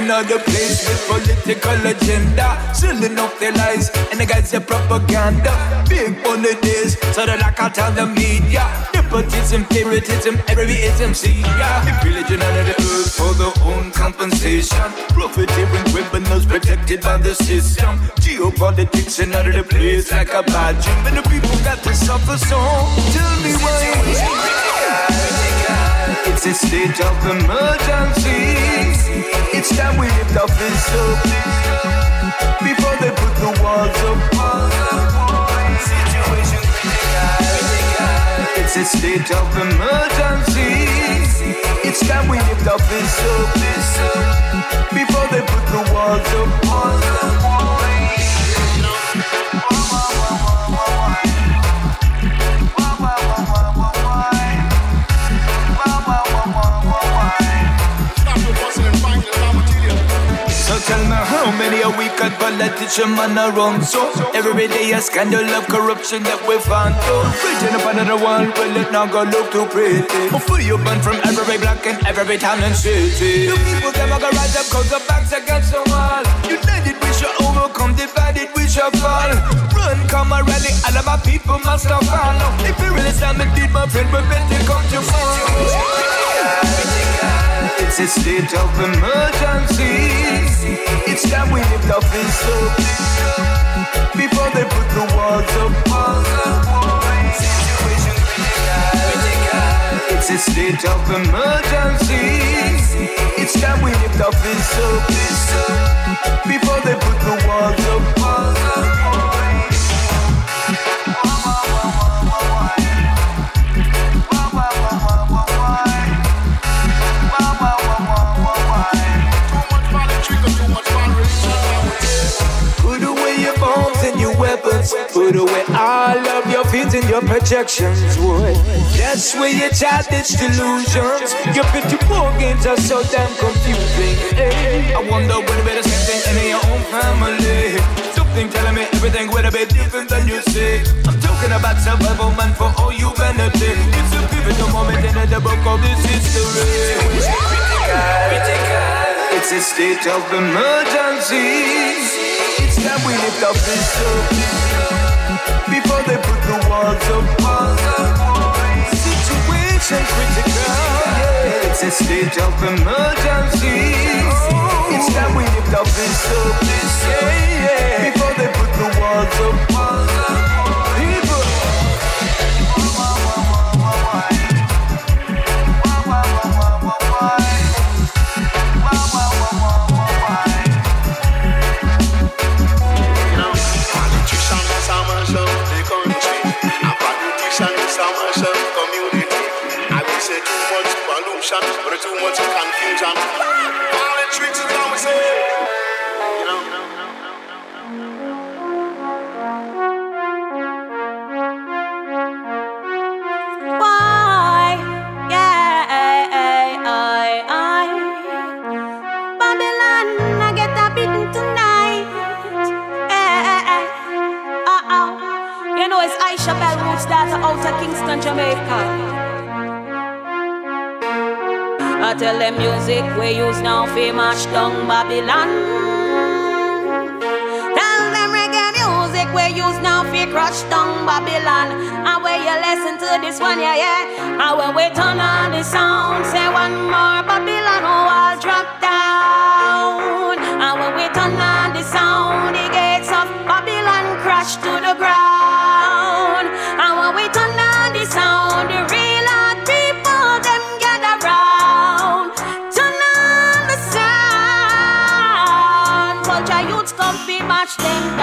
The place with political agenda, selling off their lies and the guys their propaganda. Big money days, so like I tell the media. Nepotism, favoritism, everyism, see ya. The religion under the earth for their own compensation. Profiteering criminals protected by the system. Geopolitics and of the place like a bad dream. And the people got to suffer so. Tell me why. It's a state of emergency. It's time we lift our fists up before they put the walls up. It's a state of emergency. It's time we lift our fists up before they put the walls So many a week at I teach a man around. So every day a scandal of corruption that we found. So preaching up another one, well it not gonna look too pretty. Free you burn from every block and every town and city. The people them are gonna rise up cause the backs against the wall. United we shall overcome, divided we shall fall. Run, come and rally, all of my people must have fall. If you really stand me deed, my friend, we better come to fall. It's a state of emergency. It's time we lift up this up before they put the walls up. It's a state of emergency. It's time we lift up this up before they put the walls up. Put away all of your fears and your projections, boy. That's where your childish delusions. Your pretty poor games are so damn confusing. Hey, I wonder what the better same thing in your own family. Something telling me everything would have been different than you say. I'm talking about survival, man, for all you humanity. It's a pivotal moment in the book of this history. It's a state of emergency. It's time we lift up this up before they put the walls up. Walls up Situation critical. Yeah, it's a state of emergency. Oh. It's time we lift up this up yeah, yeah, before they put the walls up. walls up. Pollution, but too much confusion. Politics is how we say. You know. Why? Yeah, I, I, Babylon, I get a beating tonight. Eh, uh oh. You know it's Aisha Bell Roots daughter out of Kingston, Jamaica. Tell them music we use now fi mash down Babylon. Tell them reggae music we use now fi crush down Babylon. And when you listen to this one, yeah, yeah. And when we turn on the sound, say one more Babylon, oh, I'll drop down. And when we turn on the sound, the gates of Babylon crash to the ground. Match them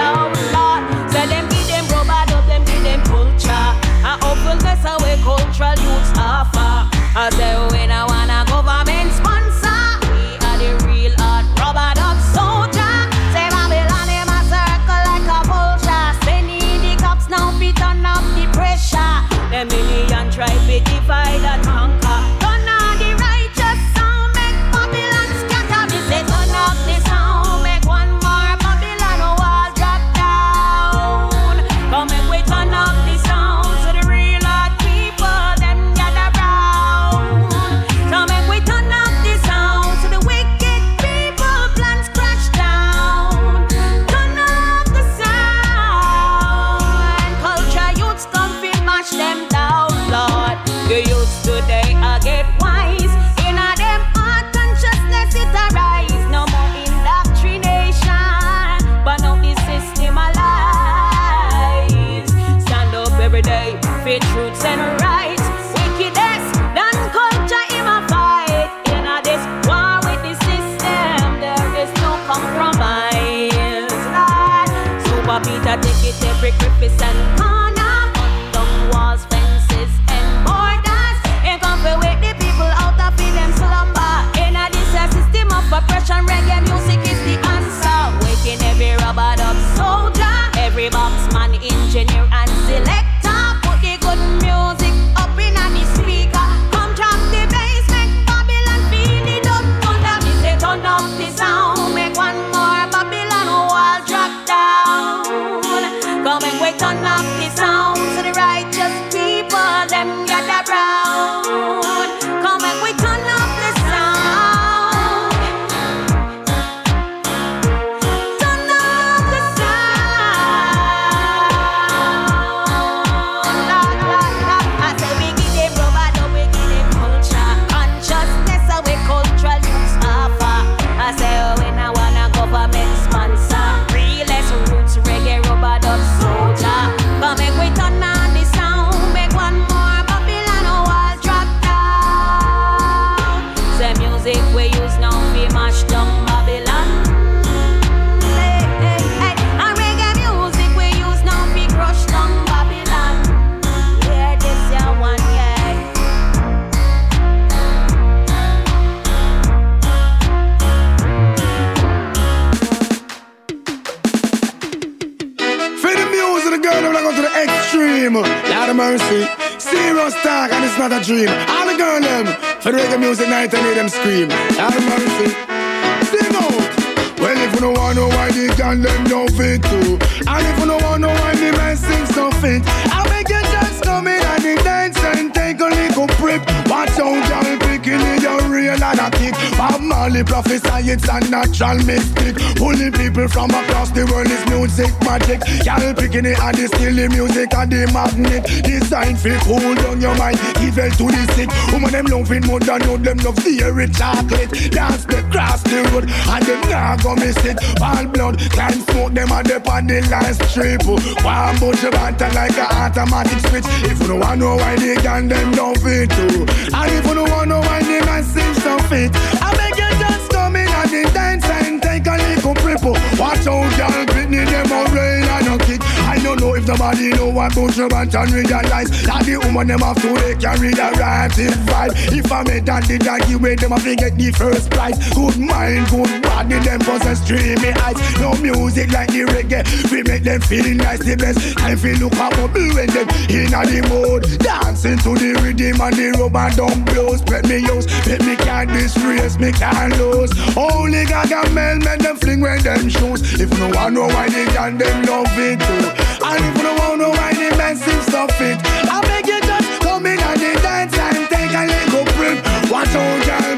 a natural mystic. Pulling people from across the world is music magic. Girl, picking it and it's still the music and the magnet. Design for cool down your mind, evil to the sick. Woman them loving more than know them love dairy chocolate. Dance the cross the road and them nah go miss it. All blood, climb smoke them and dip on the last strip. One bunch of banter like a automatic switch. If you don't want to know why they can them don't fit too. And if you don't want to know why they man seem so fit, come in and the dance and take a little preppo. Watch out, girl, Britney them a rain and a kick. I don't know if nobody know what bunch of banter realize that the woman them have to they carry the right vibe. If I made that the doggy way, them have to get the first prize. Good mind, good body, them possess dreamy eyes. No music like the reggae, we make them feel nice. The best time feel look up when them in the mood. Dancing to the rhythm and the rubber dumb blows. Let me use, let me can't disgrace, me can't lose. Only Gaga Mel, make them fling when them shoes. If no one know why they can, them love it too. And no one know why they massive stuff it, I beg you just come in and dance and take a little print. Watch out, girl,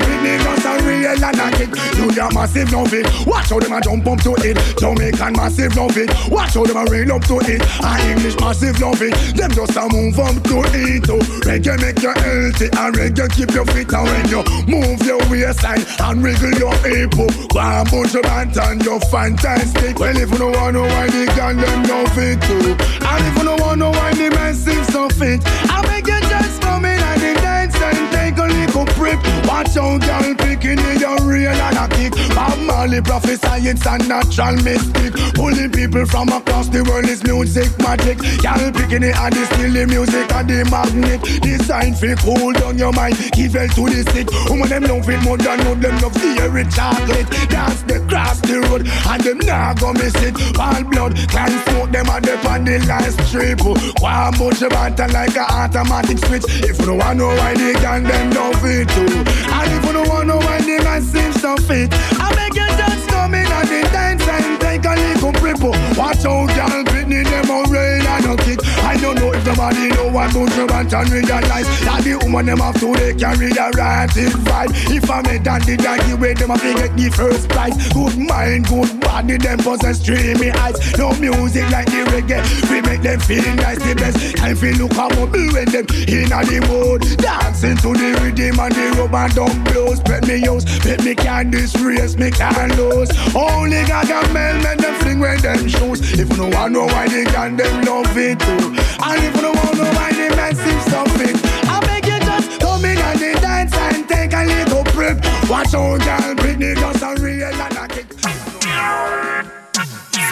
real and a kick. You the massive love it. Watch how them a jump up to it. Jamaican massive love it. Watch how them a rain up to it. And English massive love it. Them just a move up to it. Oh, reggae make you healthy and reggae keep you fit. And when you move your waistline and wriggle your hip, oh, go and put your band and you're fantastic. Well, if you don't want to why the girl them don't fit too, and if you don't want to why the man seems so fit, I beg you just come in and the dance and take a little prep. Watch out, girl, picking in your real and a kick. Bob Marley prophesy it's a natural mystic. Pulling people from across the world is music magic. Girl, picking it and still the music and the magnet. Design for cool down your mind, give it to the sick. Woman them love it more than know them love the dairy chocolate. Dance the cross the road and them nah go miss it. All blood can smoke them and they on the last strip. One bunch of like a automatic switch. If you don't want know why they can, them love it too. And if you don't want know why they man seem so fit, I beg you just come in and the dance and a little preppo. Watch out, girl, Britney, them a rain and a kick. I don't know if nobody know what of banter realize that life. That the woman them have to they carry the right vibe. If I made that the doggy way, them have to get the first prize. Good mind, good body, them possess dreamy eyes. No music like the reggae, we make them feel nice. The best time feel look how bubble when them in a the mood. Dancing to the rhythm and the rubber dumb blows. Let me use, let me can this race, me can lose. Only Gaga Mel make them fling when them shoes. If you don't want know why they can, them love it too. And if you don't want know why they massive stuff it, I beg you just come in and they dance and take a little prep. Watch out, girl, Britney just a real and a kick.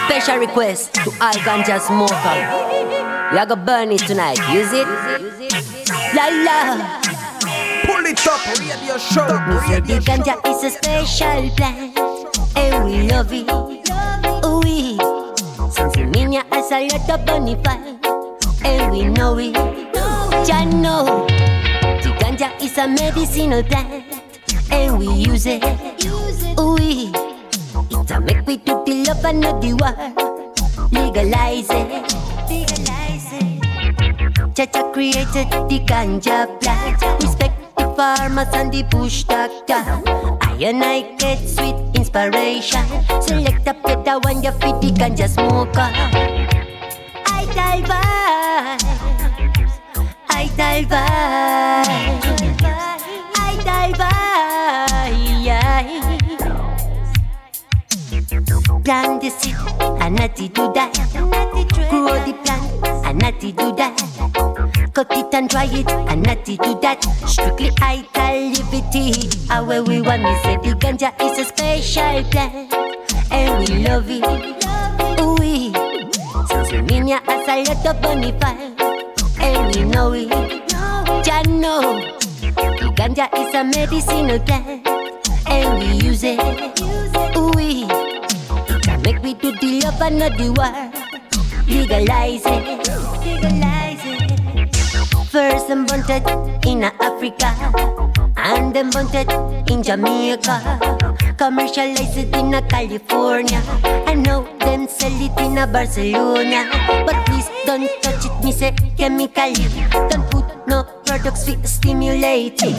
Special request to all ganja smoker. We are gonna burn it tonight. Use it. La la. Pull it up, radio show. Me say the ganja is a special plant, and we love it. Ooh, we. Since we mean ya as a lot of bonfire, and we know it. Ya know, the ganja is a medicinal plant, and we use it. Ooh, we. It a make we do the love and not the war. Legalize it. Legalize it. Jah Jah created the ganja plant. Respect the farmers and the bush doctor. I get sweet inspiration. Select a better one, you feed the ganja smoker. I vibes. I tell vibes. I tell vibes. Plant the seed, and natty do that. Grow the plant, and natty do that. Cut it and dry it, and natty do that. Strictly vitality. How where we want me say the ganja is a special plant, and we love it. Ooh, we. Since we mean ya as a lot of bonfire, and we know it. Ya know, the ganja is a medicinal plant, and we use it. Ooh, we. Make we do the love and not the war. Legalize it. Legalize it. Them wanted in Africa and them wanted in Jamaica. Commercialize it in California. and now them sell it in Barcelona, but please don't touch it, me say chemically. Don't no products fit stimulate it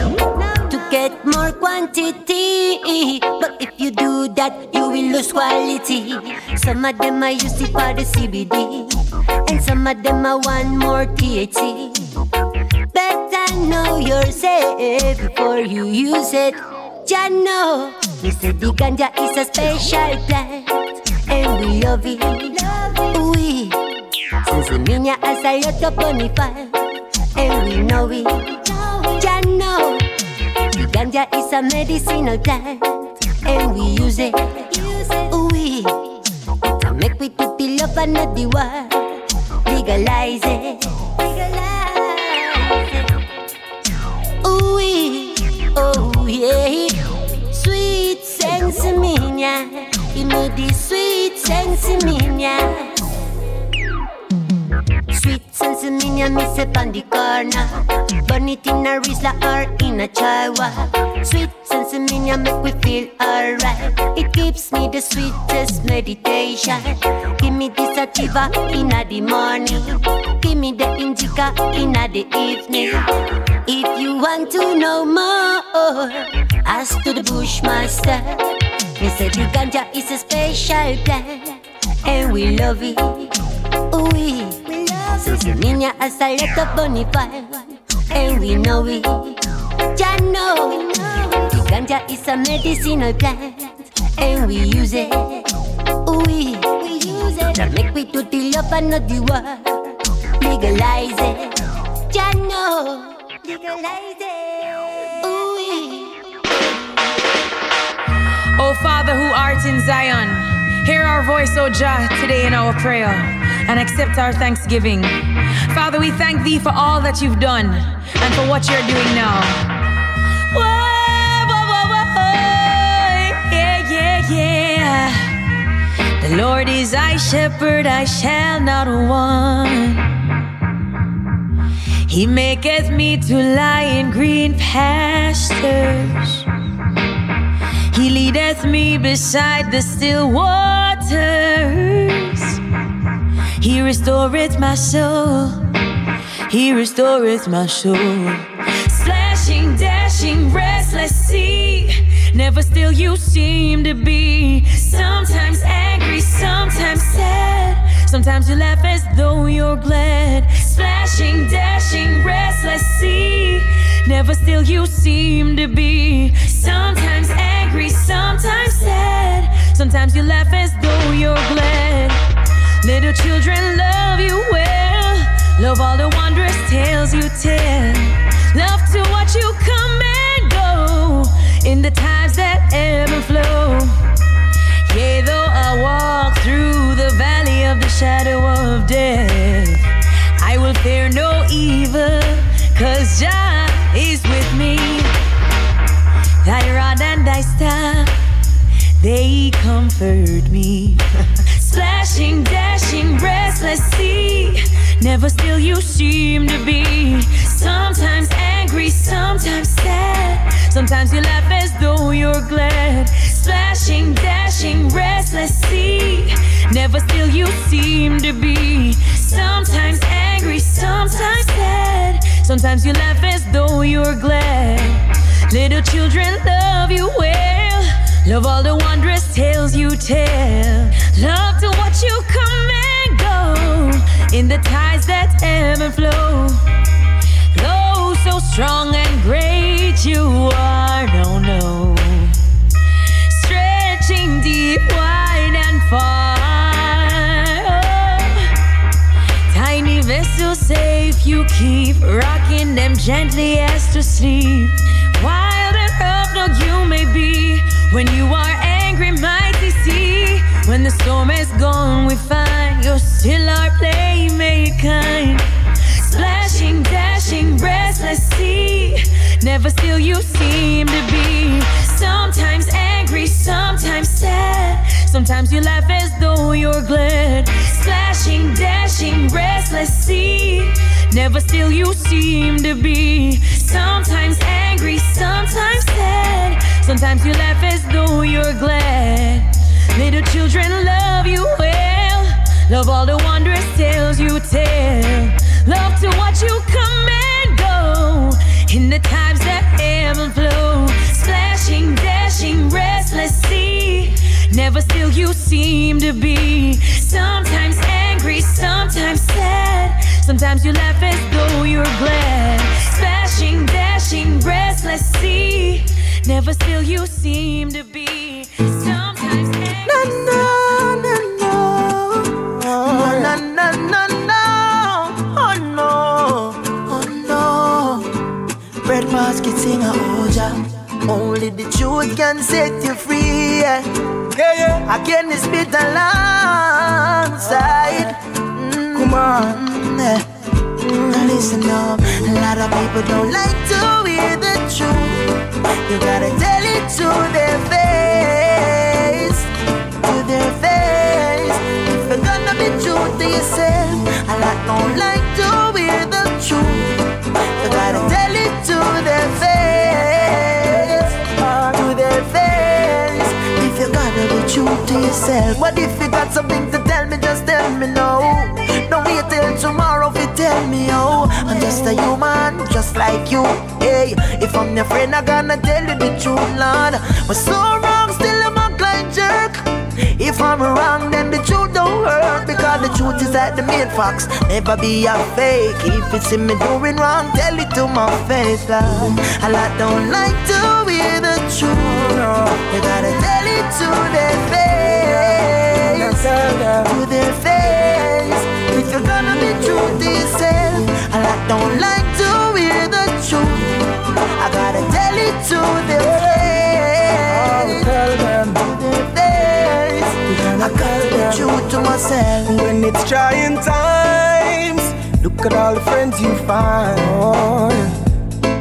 to get more quantity. But if you do that, you will lose quality. Some of them I use it for the CBD, and some of them I want more THC. Better know yourself before you use it. Ya know, we say the ganja is a special plant, and we love it. We, since the minya has a lot of bonfire, and we know it. Ya know, ganja is a medicinal plant, and we use it. We, to make we to the love and not the legalize it. Oh yeah, sweet sensimilla, give me the sweet sensimilla. Sweet sensimilla, me se on the corner, burn it in a Rizla or in a Chihuahua. Sweet sensimilla make we feel alright. It gives me the sweetest meditation. Give me the sativa in the morning, give me the indica in the evening. If you want to know more, ask to the Bushmaster. He said the ganja is a special plant, and we love it. Ooh, we since the niña has a lot of and we know it. Ya know, the ganja is a medicinal plant, and we use it. Ooh, we use it to make we do the love and not the war. Legalize it. Ya know. O oh, Father who art in Zion, hear our voice, O Jah, today in our prayer, and accept our thanksgiving. Father, we thank thee for all that you've done and for what you're doing now. Yeah, yeah, yeah. The Lord is thy shepherd, I shall not want. He maketh me to lie in green pastures. He leadeth me beside the still waters. He restoreth my soul. He restoreth my soul. Splashing, dashing, restless sea. Never still you seem to be. Sometimes angry, sometimes sad. Sometimes you laugh as though you're glad. Splashing, dashing, restless sea. Never still you seem to be. Sometimes angry, sometimes sad. Sometimes you laugh as though you're glad. Little children love you well. Love all the wondrous tales you tell. They comfort me. Splashing, dashing, restless sea. Never still you seem to be. Sometimes angry, sometimes sad. Sometimes you laugh as though you're glad. Splashing, dashing, restless sea. Never still you seem to be. Sometimes angry, sometimes sad. Sometimes you laugh as though you're glad. Little children love you well. Love all the wondrous tales you tell. Love to watch you come and go in the tides that ebb and flow. Oh, so strong and great you are, no, no. Stretching deep, wide, and far. Oh, tiny vessel safe, you keep rocking them gently as to sleep. Wild and rough, no, you may be when you are angry, mighty sea. When the storm is gone, we find you're still our playmate kind. Splashing, dashing, restless sea. Never still you seem to be. Sometimes angry, sometimes sad. Sometimes you laugh as though you're glad. Splashing, dashing, restless sea. Never still you seem to be. Sometimes angry, sometimes sad. Sometimes you laugh as though you're glad. Little children love you well. Love all the wondrous tales you tell. Love to watch you come and go in the times that ebb and flow. Splashing, dashing, restless sea. Never still you seem to be. Sometimes angry, sometimes sad. Sometimes you laugh as though you're glad. Splashing, dashing, restless sea. Never still you seem to be. Sometimes angry. No, no, no, no, no, no, oh, no, no. Oh no, oh no. Bread basket singer, oh Jah. Only the truth can set you free. Yeah, yeah. I can this bit alongside. Mm, Come on. Mm, yeah. Now listen up, a lot of people don't like to hear the truth. You gotta tell it to their face, to their face. If you're gonna be true to yourself, a lot don't like to hear the truth. You gotta tell it to their face, to their face. If you gotta be true to yourself, what if you got something to tell me? Just tell me no. Don't wait till tomorrow if you tell me oh. I'm just a human, just like you. Hey, if I'm your friend, I'm gonna tell you the truth, Lord. Was so wrong, still I'm a blind jerk. If I'm wrong, then the truth don't hurt because the truth is at the main fox. Never be a fake. If it's see me doing wrong, tell it to my face, Lord. A lot don't like to hear the truth. You gotta tell it to their face, to their face. You're gonna be true to yourself, a lot don't like to hear the truth. I gotta tell it to their face, Tell them. to their face. I gotta be true to myself. When it's trying times, look at all the friends you find.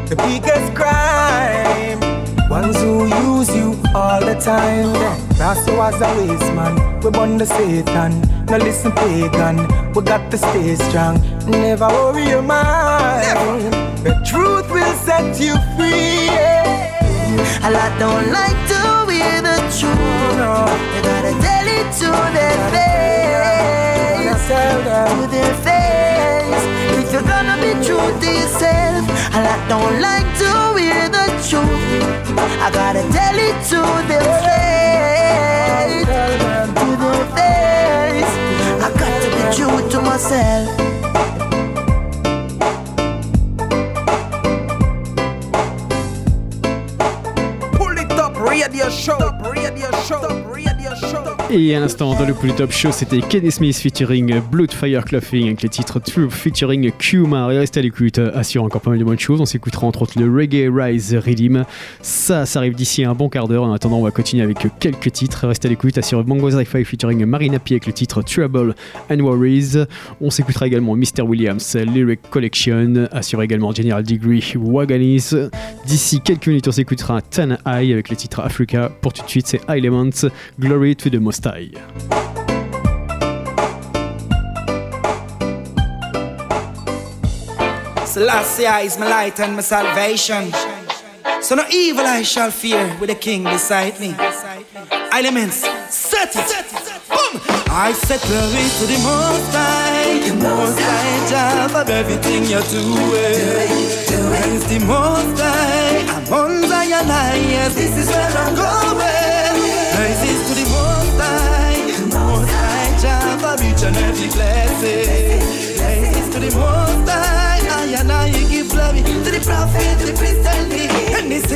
The biggest crime, ones who use you all the time. Rasta was a waste man, we born the Satan. Now listen, pagan, we got to stay strong. Never worry your mind. The truth will set you free. A lot don't like to hear the truth. You gotta tell it to their face, to their face. To yourself, a lot don't like to hear the truth. I gotta tell it to their face, to their face. I gotta be true to myself. Pull it up, radio show, radio show, radio show. Et à l'instant, dans le Pouli Top Show, c'était Kenny Smith featuring Bloodfire Clothing avec le titre True featuring Kumar. Et restez à l'écoute, assure encore pas mal de bonnes choses. On s'écoutera entre autres le Reggae Rise Rhythm. Ça, ça arrive d'ici un bon quart d'heure. En attendant, on va continuer avec quelques titres. Restez à l'écoute, assure Bongo Hi-Fi featuring Marina P avec le titre Trouble and Worries. On s'écoutera également Mr. Williams Lyric Collection. Assure également General Degree Waganis. D'ici quelques minutes, on s'écoutera Tan High avec le titre Africa. Pour tout de suite, c'est Elements Glory to the Most High. Selassie is my light and my salvation. So no evil I shall fear with the king beside me. Elements, set it. Boom! I set glory to the most high. The most high Jah of everything you're doing. Praise the most high. I'm on Zion high. Yes, this is where I'm going. Praises and blessing. To the most high. I and I give glory to the prophet, to the priest and me.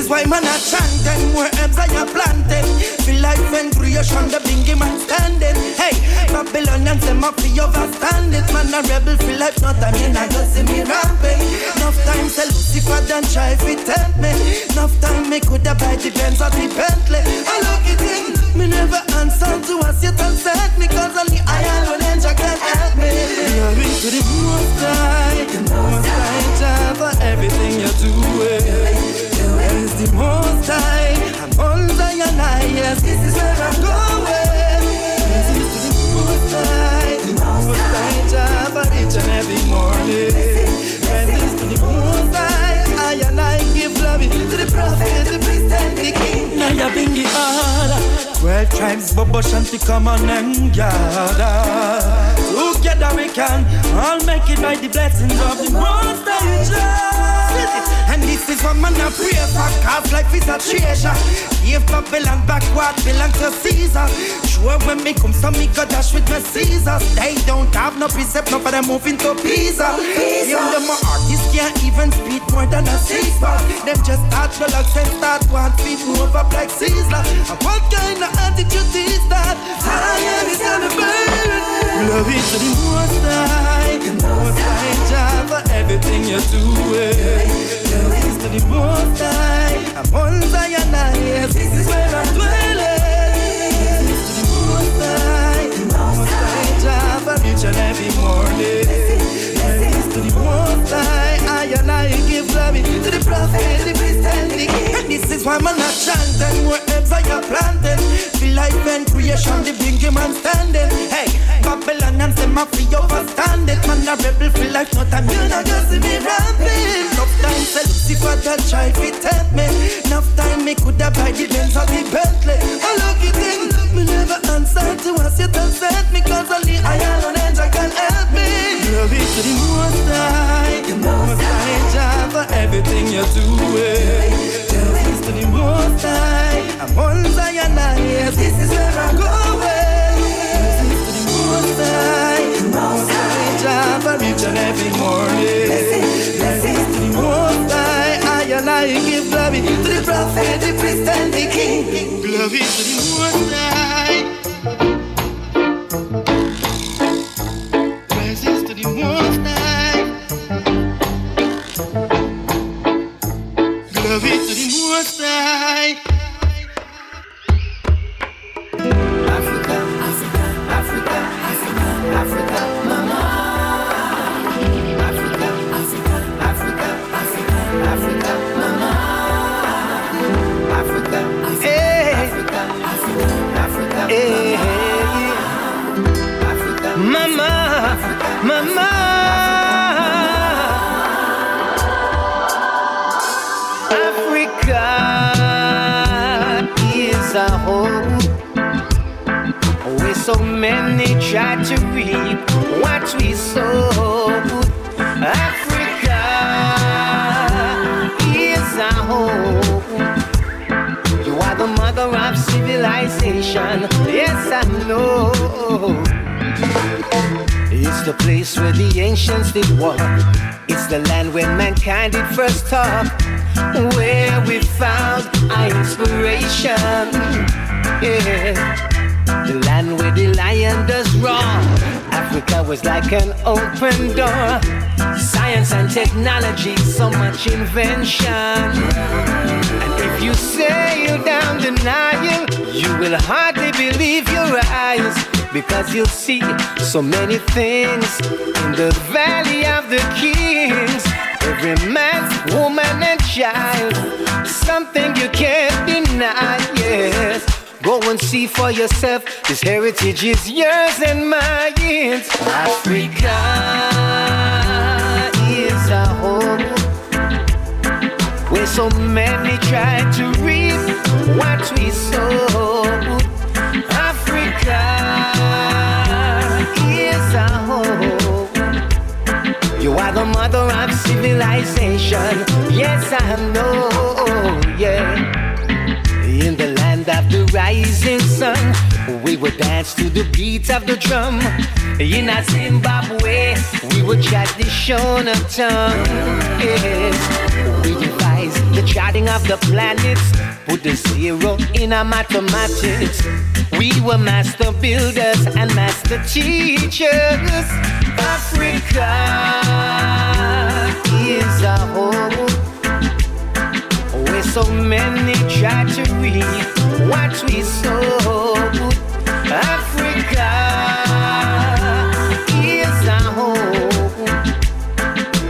And is why man I chanting where herbs I are planted. Feel life and creation, the bingy man standing. Hey, Babylonians them up the overstand it. Man a rebel feel life not I mean I just see me ramping. Enough time say Lucifer done try if it tempt me. Enough time me coulda buy the Benz or the Bentley. I look it in, me never answer to a Satan set me cause only I alone angel can help me. Glory to the most high, the most high for everything you're doing. Eh the most high. I'm on Zion. Yes, this is where I'm going. This to the each and every morning. To the. I and I to the prophet, the king. The. Twelve tribes, Bobo Shanti, come on and gather. Together we can all make it by the blessings of the Most High. And this is what man a pray for, cause life is a treasure. If Babylon backward belong to Caesar. Sure when me come, so me go dash with my Caesars. They don't have no precept, no for them moving to Pisa. Even them artists can't even speak more than a Caesar. Them just start relax and start want to move up like Caesar. What kind of attitude is that? Zion is gonna burn. Glory to the Most High, Most High Jah for everything you're doing. Glory to the Most High, I'm on Zion, yes, this is where I'm dwelling. To the Most High, Most High Jah for each and every morning. Glory to the Most High, I and I give glory to the prophet, the priest, and the king. And man not chanting, I are planted. Feel life and creation, the bring him and standing. Hey, Babylon and say my free overstand it. Man a rebel feel like no time, you not just me rapping. Enough time, say Lucifer that try to tempt me. Enough time, me coulda buy the Benz or the Bentley. A lucky thing, me never answer to us yet and sent me cause only I alone angel can help me. Glory to the Most High, the Most High Jah for everything you're doing. Most High, I'm on Zion, yes, this is where I'm going. To the Most High, Most High for each and every morning. Blessings to the Most High, I and I give glory to the prophet, the priest, and the king. Glory to the Most High. Praises to many try to reap what we sow. Africa is our home. You are the mother of civilization. Yes, I know. It's the place where the ancients did walk. It's the land where mankind did first talk. Where we found our inspiration. Yeah. The land where the lion does roar. Africa was like an open door. Science and technology, so much invention. And if you sail down the Nile, you will hardly believe your eyes. Because you'll see so many things in the valley of the kings. Every man, woman, and child. Something you can't deny, yes. Go and see for yourself. This heritage is yours and mine. Africa is a home where so many try to reap what we sow. Africa is a home. You are the mother of civilization. Yes, I know. Yeah. In the of the rising sun, we would dance to the beat of the drum. In a Zimbabwe, we would chat the Shona tongue. Yes, we devised the charting of the planets, put the zero in our mathematics. We were master builders and master teachers. Africa is a home where so many try to what we. Africa is a home.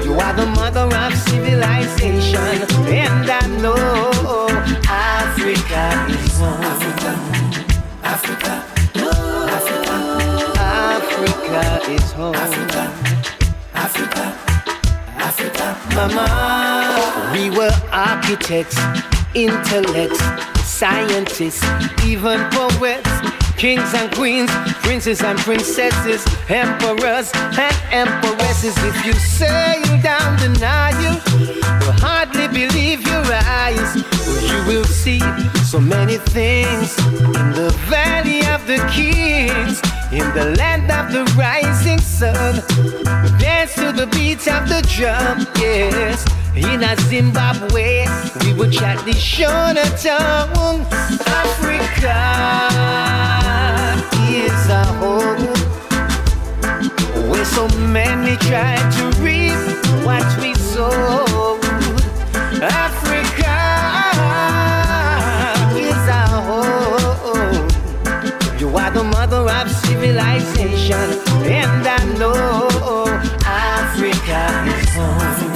You are the mother of civilization, and I know Africa is home. Africa, Africa, Africa is home. Africa, Africa, Africa, Mama. We were architects, intellects, scientists, even poets. kings and queens, princes and princesses, emperors and empresses. If you sail down the Nile, you'll hardly believe your eyes. You will see so many things in the valley of the kings, in the land of the rising sun. Dance to the beat of the drum, yes. In a Zimbabwe, we would chat the Shona tongue. Africa is a home where so many try to reap what we sow. Africa is a home. You are the mother of civilization, and I know Africa is home.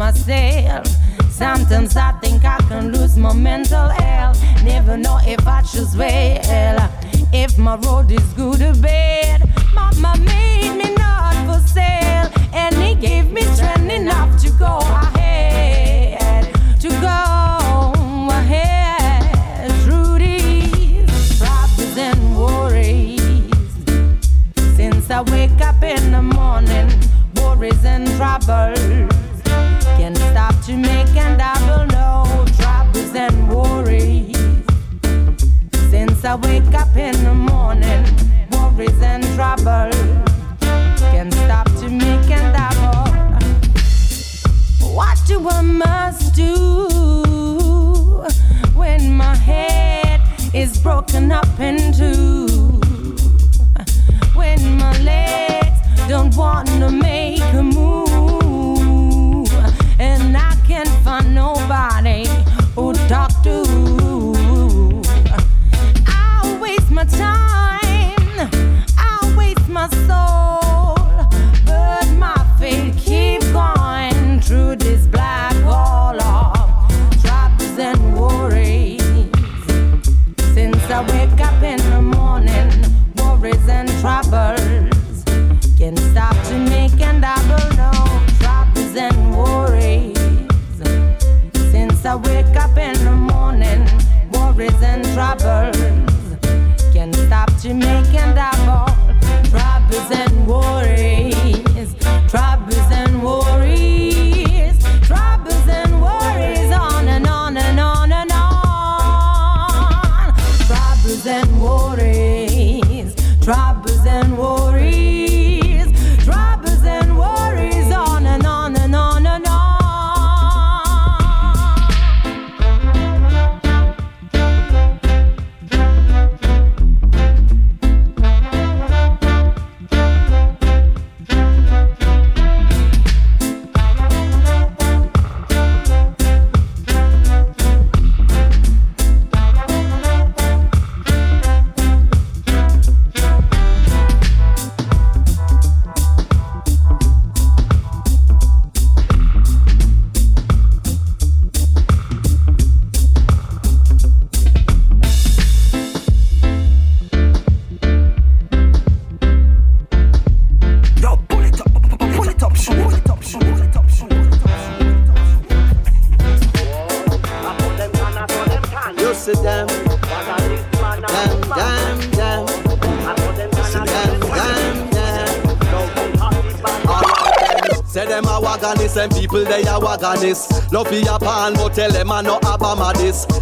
Myself. Sometimes I think I can lose my mental health. Never know if I choose well. If my road is good or bad. Mama made me not for sale. And he gave me strength enough to go ahead. To go ahead through these troubles and worries. Since I wake up in the morning, worries and troubles to make and double no troubles and worries. Since I wake up in the morning, worries and troubles can stop to make and double. What do I must do when my head is broken up in two? When my legs don't wanna make a move,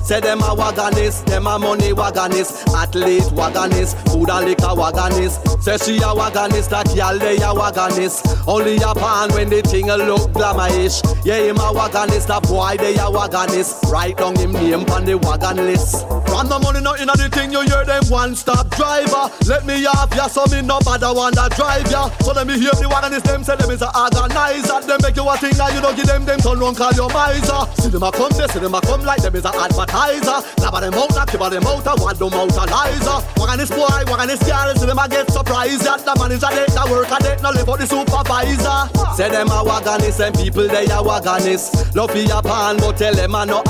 Say them a wagonist, them a money wagonist. Athlete wagonist, food and liquor wagonist. Say she a wagonist, that girl they a wagonist. Only a pan when the thing a look glamorish. Yeah, him a wagonist, a boy they a wagonist. Write down him name on the wagon list. From the money not in the thing, you hear them one stop driver. Let me off ya, so me no bother one that drive ya. So let me hear the wagonist them say them is a organizer. Them make you a thing and you don't give them them turn run call your miser. See them a come there, see them a come like them is a advertiser. Grab them out, knock them out, a what them out a lizer. Wagonist boy, wagonist girl, see them a get surprised that the man is a date, the work a date, no live for the supervisor. Say them a wagonist and people they a wagonist. Love your pan, but tell them a no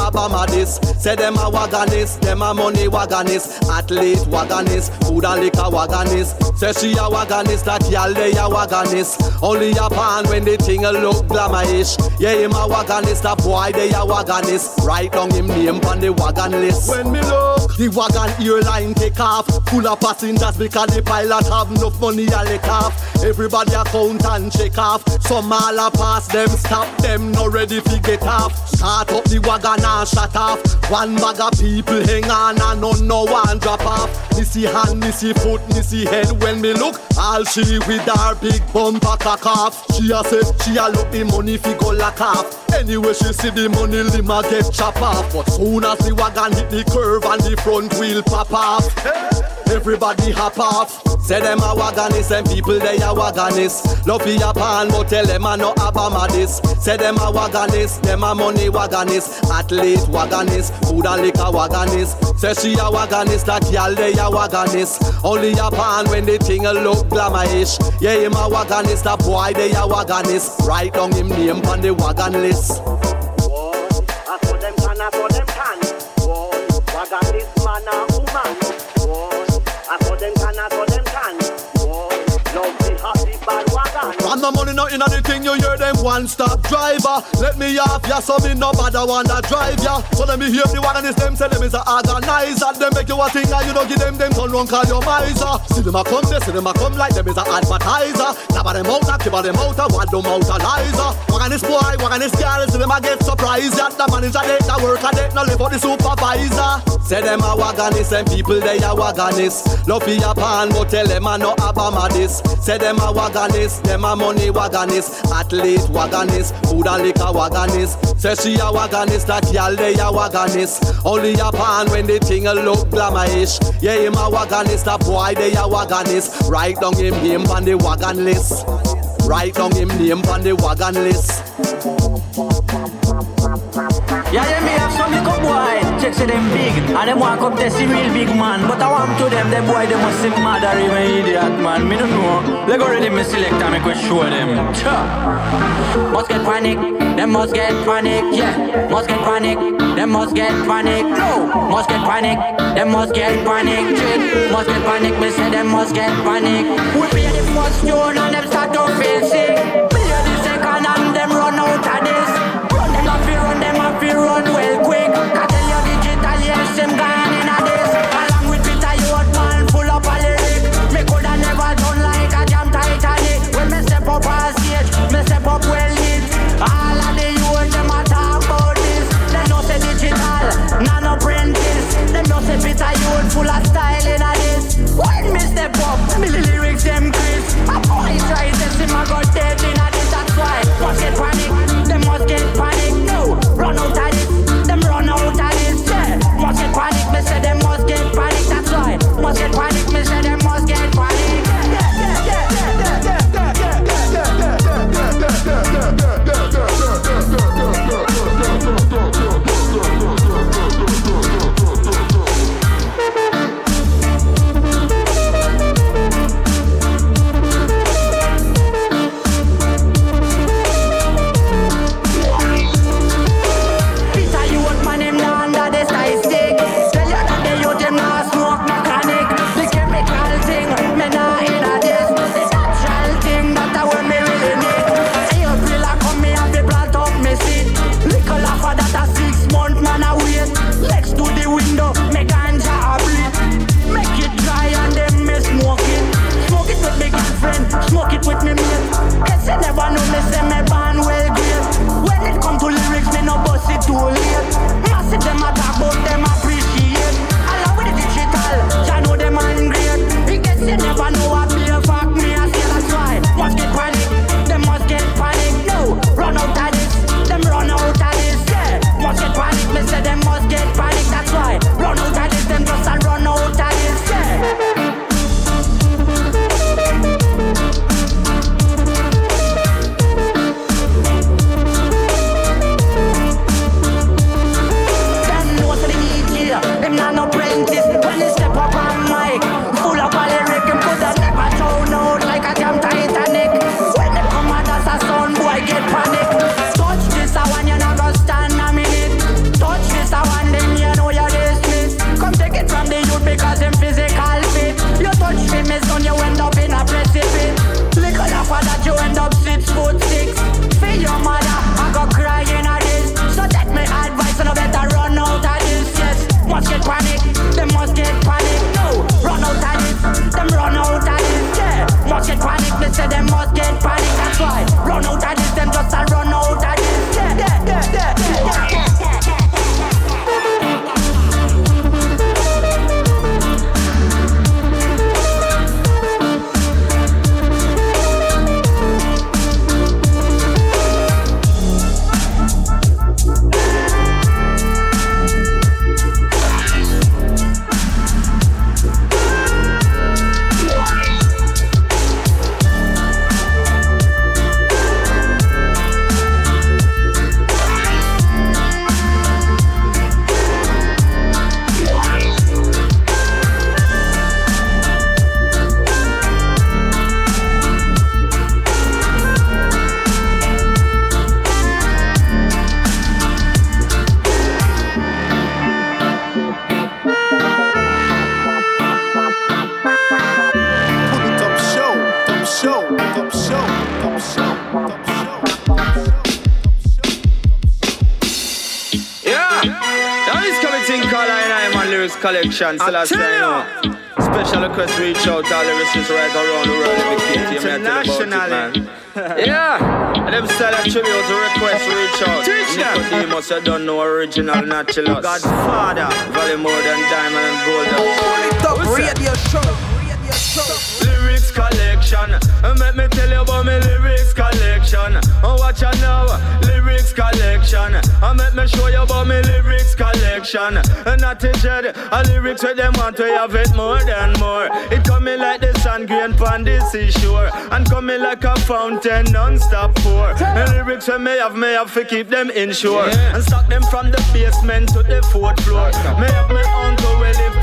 this. Say them a wagonist, them a money wagonist, athlete wagonist, food and liquor wagonist. Say she a wagonist, that girl they a wagonist. Only a pan when the thing a look glamorish. Yeah, him a wagonist, a boy they a wagonist. Write down him name on the wagon list. When me look, the wagon airline take off, full of passengers because the pilot have enough money a lick off. Everybody a count and check off. Some all a pass them, stop them, no ready to get off. Start up the wagon and shut off. One bag of people hang on and none no one drop off. Missy hand, missy foot, missy head. When me look, all she with her big bumper cock off. She a say she a look the money fi go lock off. Anyway she see the money lima get chop off. But soon as the wagon hit the curve and the front wheel pop off. Everybody hop off. Say them a wagonist and people they a wagonist. Love your pan, but tell them a no Obama this. Say them a wagonist, them a money wagonist. Athlete wagonist, food and liquor wagonist. Say she a wagonist, that girl they a wagonist. Only a pan when the thing a look glamorish. Yeah, him a wagonist, a boy they a wagonist. Write down him name on the wagon list. I in the thing, you hear them one stop driver. Let me off ya, so me no bother one that drive ya. So let me hear the wagon is them, say them is a organizer. Them make you a thing and you don't give them them turn run call your miser. See them a come there, see them a come like them is a advertiser. Grab them out, knock them out, a what them out a lizer. Wagon is boy, wagon is girl, see them a get surprised that the man is a date, the work a date, no live for the supervisor. Say them a wagonist and people they a wagonist. Love your pan, but tell them a no Obama this. Say them a wagonist, them a money wagonist, athlete wagonist, food and liquor wagonist. Say she a wagonist, that girl they a wagonist. Only a pan when the thing a look glamorish. Yeah, him a wagonist, a boy they a wagonist. Write down him name on the wagon list. Write down him name on the wagon list. Yeah, yeah, me have some little boy. Check say them big, and them want come test the real big man. But I want to them, them boy, they must see mad or even idiot, man. Me don't know. They go ready, me select and me go show them. Cha. Must get panic, them must get panic, yeah. Must get panic, them must get panic. No, must get panic, them must get panic. Chick, must get panic, me say them must get panic. We pay the first tune and them start to feel sick. Pay the second and them run out of this. Them must get panic. That's why run out of Collection. So last time, you know. Special request reach out to all the lyricists right around the world. Me you man, tell about it, man. yeah, and them style of tribute to request reach out. Teach them. Nicodemus, you don't know original naturalist. Godfather. Value more than diamond and gold. Top radio show. Lyrics collection. Let me tell you about my lyrics collection. Uh, Watch out now, lyrics collection. Uh, make me show you about my lyrics collection. And Not a jet, a lyrics with them want to have it more than more. It coming like the sun grain pon the seashore, and coming like a fountain non-stop pour. The lyrics when me have, me have to keep them inshore, and stock them from the basement to the fourth floor. Me have my uncle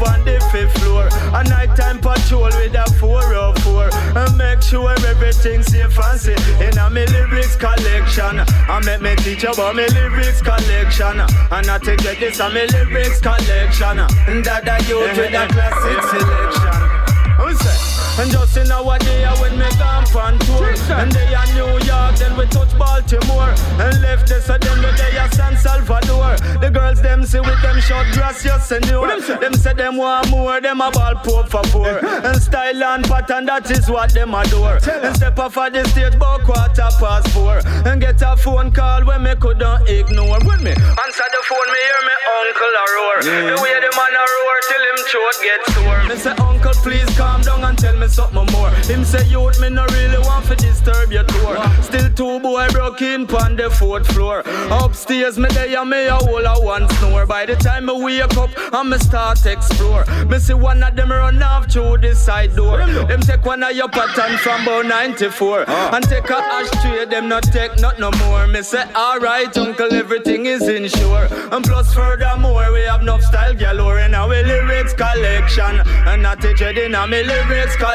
on the fifth floor. A nighttime patrol with a 404 and make sure everything's safe and safe in a me lyrics collection. I make me teach about me lyrics collection, and I take this a me lyrics collection. That I youth with a classic selection. And just in our day when me gone on tour. And they are New York, then we touch Baltimore. And left this so them the day a San Salvador. The girls them see with them short gracias senor Them say? Them want more, them a ball poor for poor. And style and pattern, that is what them adore. And step off of the stage about quarter past four. And get a phone call when me couldn't ignore. When me answer the phone, me hear me uncle a roar. The way the man a roar till him throat get sore. Me say uncle please calm down and tell me something more. Him say youth me no really want to disturb your tour. Still two boy broke in pon the fourth floor. Upstairs me there and me a whole a one snore. By the time me wake up and me start explore. Me see one of them run off through the side door. Them take one of your pattern from about 94 ah. And take a ashtray them not take not no more. Me say alright uncle everything is insured And plus furthermore we have enough style galore in our lyrics collection. And not a dread in our lyrics collection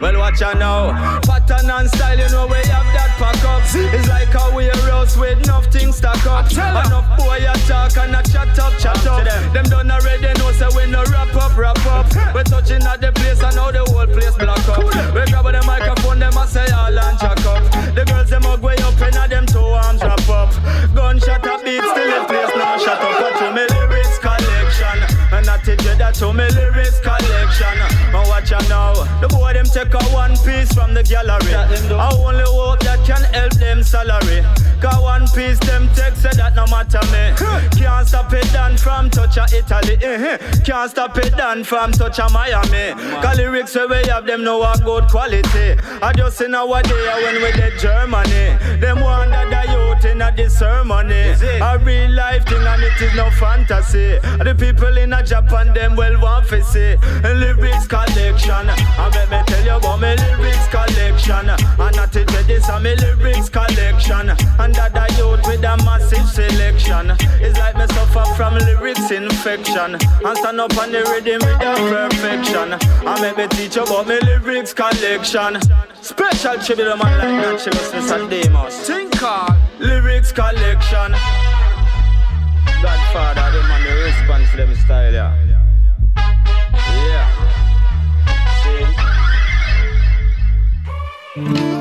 Well watch out now. Pattern and style you know we have that pack up. It's like a warehouse with nothing stack up. Enough boy a talk and a chat up chat up. Them. Done already know say we no wrap up wrap up. We're touching at the place and now the whole place block to me lyrics collection. And watch out now. The boy them take a one piece from the gallery. I only hope that can help them salary. Cause one piece them take say that no matter me. Can't stop it done from touch a Italy. Eh. Can't stop it done from touch a Miami. Cause lyrics where we have them know a good quality. I just in our day when we did Germany. Them want that the youth in a this ceremony. A real life thing and it is no fantasy. The people in a Japan them well want to see Lyrics collection. I make me tell you about me lyrics collection. And not tell this a me lyrics collection. And that the youth with a massive selection. It's like me suffer from lyrics infection. And stand up on the rhythm with a perfection. I make me teach you about me lyrics collection. Special tribute to man like Naturalist Mr. Demus Think hard Lyrics collection. Godfather, them on the response to them style, yeah. Yeah. show.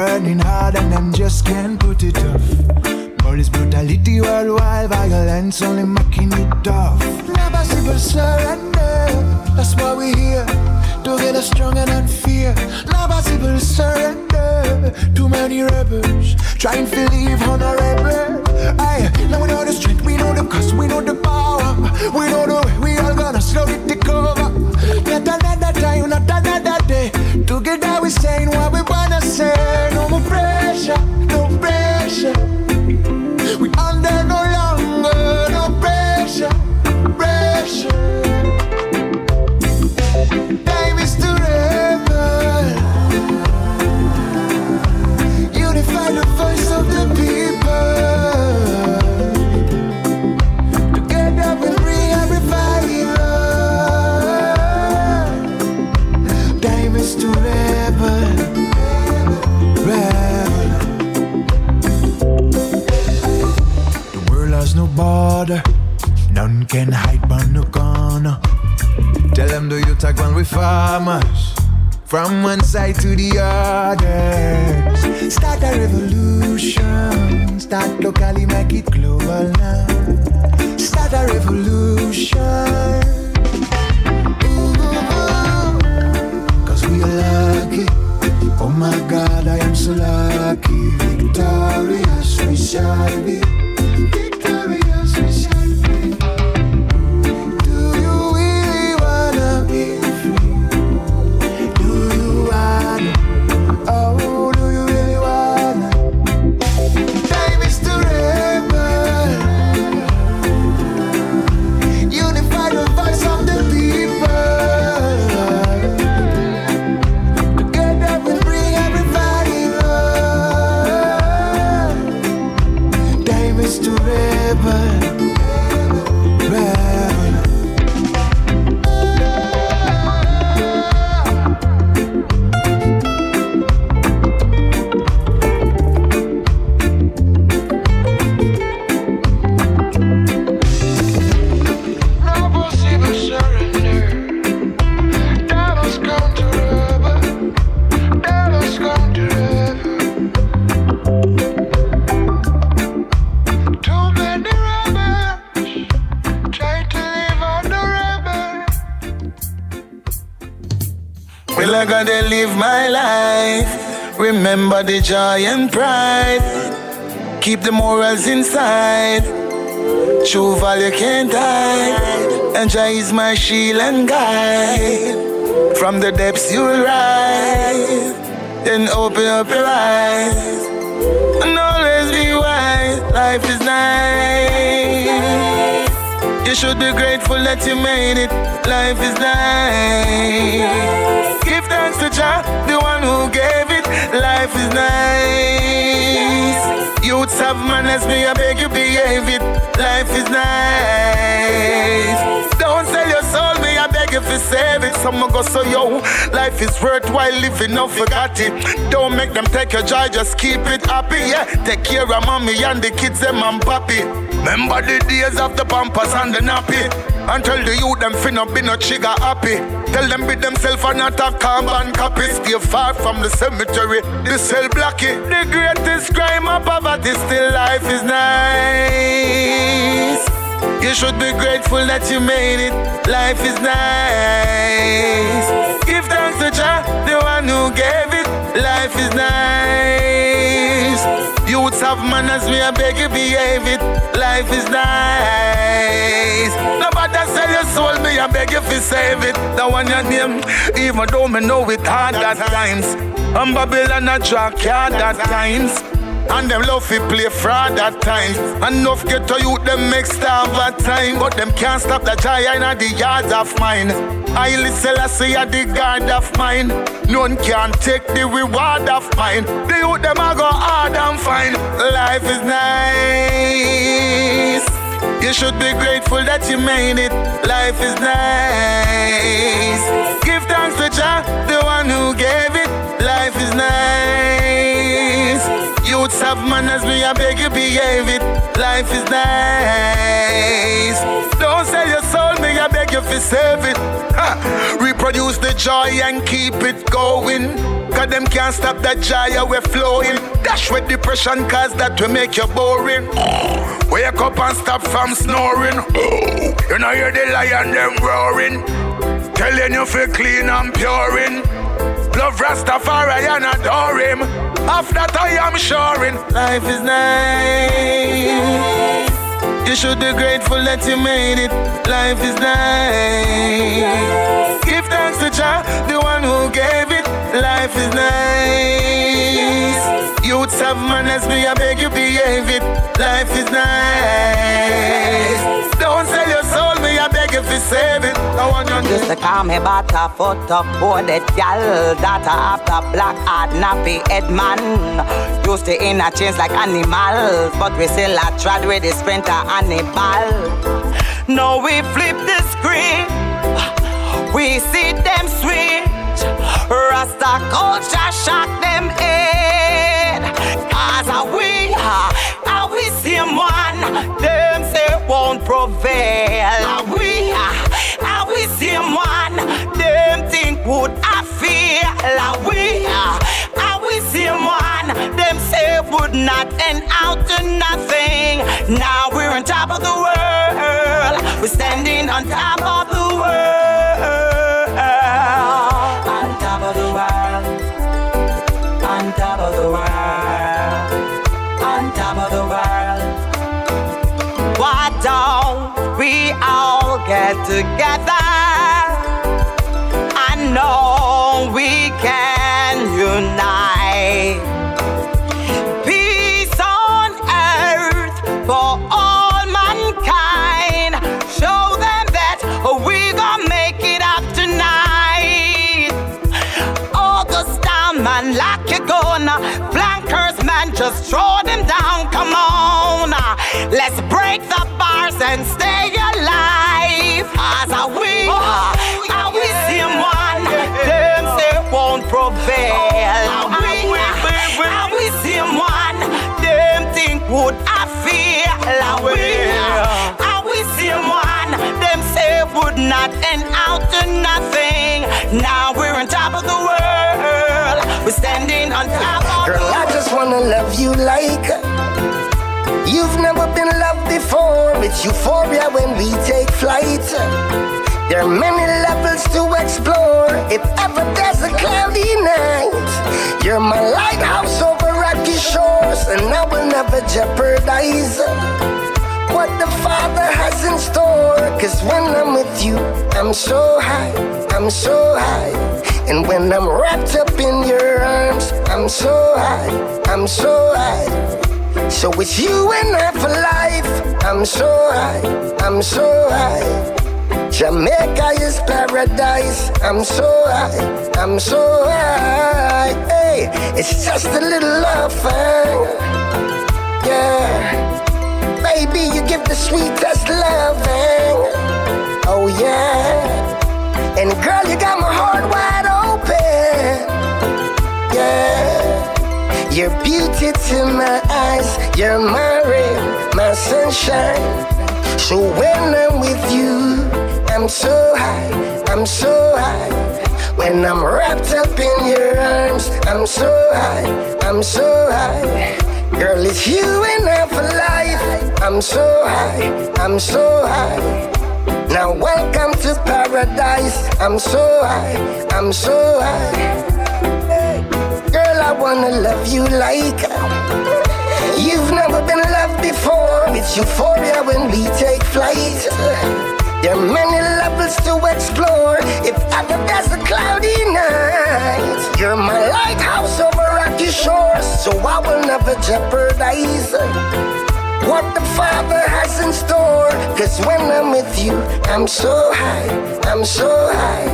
Burning hard, and them just can't put it off. Police brutality worldwide, violence only making it tough. Never civil surrender, that's why we're here. Together stronger than fear. Never civil surrender. Too many rebels trying to live honorable. Aye, now we know the strength, we know the cost, we know the power. We know the way we all gonna slowly take over. Not another time, not another day. Together we saying talk when we farmers. From one side to the other Start a revolution. Start locally, make it global now. Start a revolution. Cause we are lucky. Oh my God, I am so lucky. Victorious we shall be. Victorious we shall be I gotta live my life. Remember the joy and pride. Keep the morals inside. True value can't hide. And Jah is my shield and guide. From the depths you'll rise. Then open up your eyes. And always be wise. Life is nice. You should be grateful that you made it. Life is nice. Thanks to Jah, the one who gave it. Life is nice. Youths have manners, me I beg you behave it. Life is nice. Don't sell your soul, me I beg you to save it. Someone go so yo, life is worthwhile living, don't forget it. Don't make them take your joy, just keep it happy. Yeah, take care of mommy and the kids, them and papi. Remember the days of the pampers and the nappy. Tell the youth them finna be no trigger happy. Tell them be themselves and not a carbon copy. Stay far from the cemetery, the cell blocky. The greatest crime of poverty, still life is nice. You should be grateful that you made it. Life is nice. Give thanks to Jah, the one who gave it. Life is nice. Youths have manners, me I beg you behave it. Life is nice. Nobody sell your soul, me I beg you fi save it. The one your name, even though me know it hard at times. I'm Babylon a track hard at times. And them love fi play fraud at times. Enough get to you, them make starve at time. But them can't stop the giant at the yards of mine. I listen, I say at the guard of mine. None can take the reward of mine. The youth them a go hard and fine. Life is nice. You should be grateful that you made it. Life is nice. Give thanks to Jah, the one who gave it. Life is nice. Youths have manners, me I beg you behave it. Life is nice. Don't sell your soul, me I beg you fi save it. Ha. Reproduce the joy and keep it going. Cause them can't stop that joy we're flowing. Dash with depression, cause that will make you boring. Wake up and stop from snoring. You know hear the lion them roaring. Telling you feel clean and puring. Love Rastafari and adore him. After that I am shoring. Life is nice. You should be grateful that you made it. Life is nice. Have manners, me I beg you behave it. Life is nice. Don't sell your soul, me I beg you to save it. I want you Used to call me butter foot up boarded gal Daughter after black hard nappy head man Used to in a chains like animals But we still a trad with the sprinter Hannibal Now we flip the screen We see them switch Rasta culture shock them head Them say won't prevail. Are we, are we same one Them think would I feel Are we, are we same one Them say would not end out to nothing? Now together? I know we can unite. Peace on earth for all mankind. Show them that we gonna make it up tonight. August man, lock your gun. Flankers, man, just throw them down. Come on, let's break the bars and stay alive. To nothing. Now we're on top of the world. We're standing on top of Girl, I just wanna love you like you've never been loved before. It's euphoria when we take flight. There are many levels to explore. If ever there's a cloudy night, you're my lighthouse over rocky shores, and I will never jeopardize what the Father has in store. Cause when I'm with you, I'm so high, I'm so high. And when I'm wrapped up in your arms, I'm so high, I'm so high. So it's you and I for life. I'm so high, I'm so high. Jamaica is paradise. I'm so high, I'm so high. Hey, it's just a little love. Yeah. Baby, you give the sweetest loving. Oh, yeah. And girl, you got my heart wide open. Yeah. You're beauty to my eyes. You're my rain, my sunshine. So when I'm with you, I'm so high, I'm so high. When I'm wrapped up in your arms, I'm so high, I'm so high. Girl, it's you and I for life. I'm so high, I'm so high. Now welcome to paradise. I'm so high, I'm so high. Girl, I wanna love you like you've never been loved before. It's euphoria when we take flight. There are many levels to explore. If ever there's a cloudy night, never jeopardize what the Father has in store. Cause when I'm with you, I'm so high, I'm so high.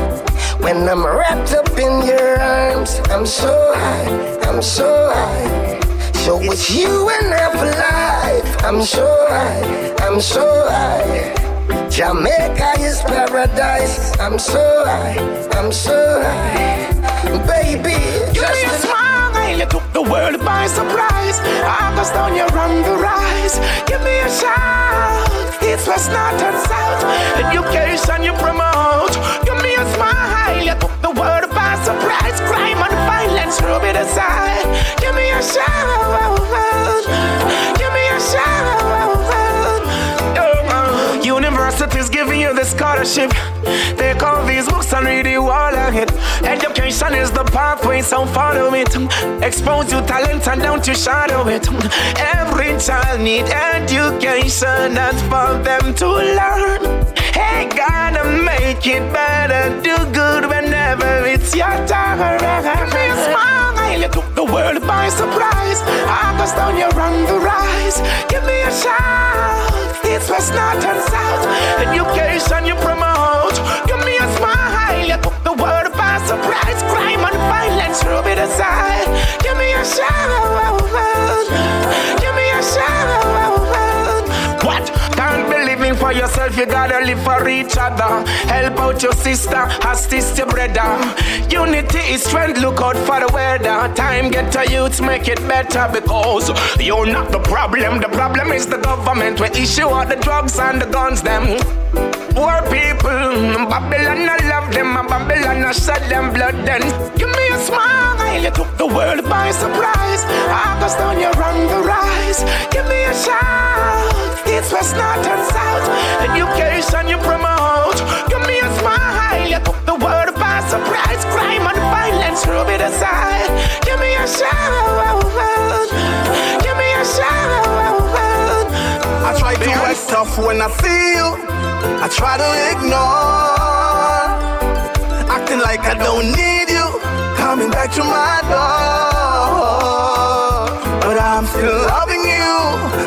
When I'm wrapped up in your arms, I'm so high, I'm so high. So it's you and I for life. I'm so high, I'm so high. Jamaica is paradise. I'm so high, I'm so high. Baby, Give me a smile, the world by surprise. I was down, you're on the rise. Give me a shout. It's west, north, and south. Education you promote. Give me a smile. You took the world by surprise. Crime and violence, rub it aside. Give me a shout. Give me a shout. Hardship. Take all these books and read the wall ahead. Education is the pathway, so follow it. Expose your talent and don't you shadow it. Every child need education, that's for them to learn. Hey, gotta make it better. Do good whenever it's your. Give me smile, you took the world by surprise. August down, you're on the rise. Give me a shout. It's west, north, and south. Education you promote. Give me a smile, you took the world by surprise. Crime and violence, rub it aside. Me a shout. Give me a shout. For yourself, you gotta live for each other. Help out your sister, assist your brother. Unity is strength, look out for the weather. Time get to youths, make it better because you're not the problem. The problem is the government. We issue out the drugs and the guns, them. Poor people, Babylon, I love them, and Babylon, I shed them blood. Then give me a smile, you took the world by surprise. August you're on the rise. Give me a shout, it's west, north, and south. Education you promote. Give me a smile, you took the world by surprise. Crime and violence, rub it aside. Give me a shout, I try to act tough when I see you. I try to ignore, acting like I don't need you, coming back to my door. But I'm still loving you,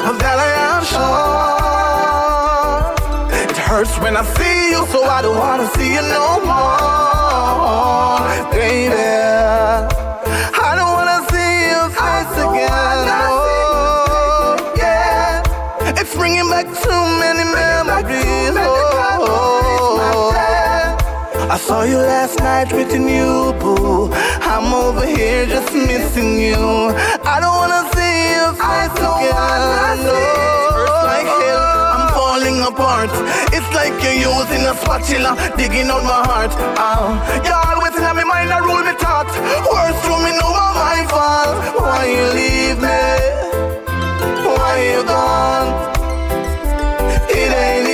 of that I am sure. It hurts when I see you, so I don't wanna see you no more, baby. Saw you last night with your new boo. I'm over here just missing you. I don't wanna see your face again. No, like hell. I'm falling apart. It's like you're using a spatula, digging out my heart. Oh, you always have me mind and rule me thoughts. Words to me, know my fault. Why you leave me? Why you gone? It ain't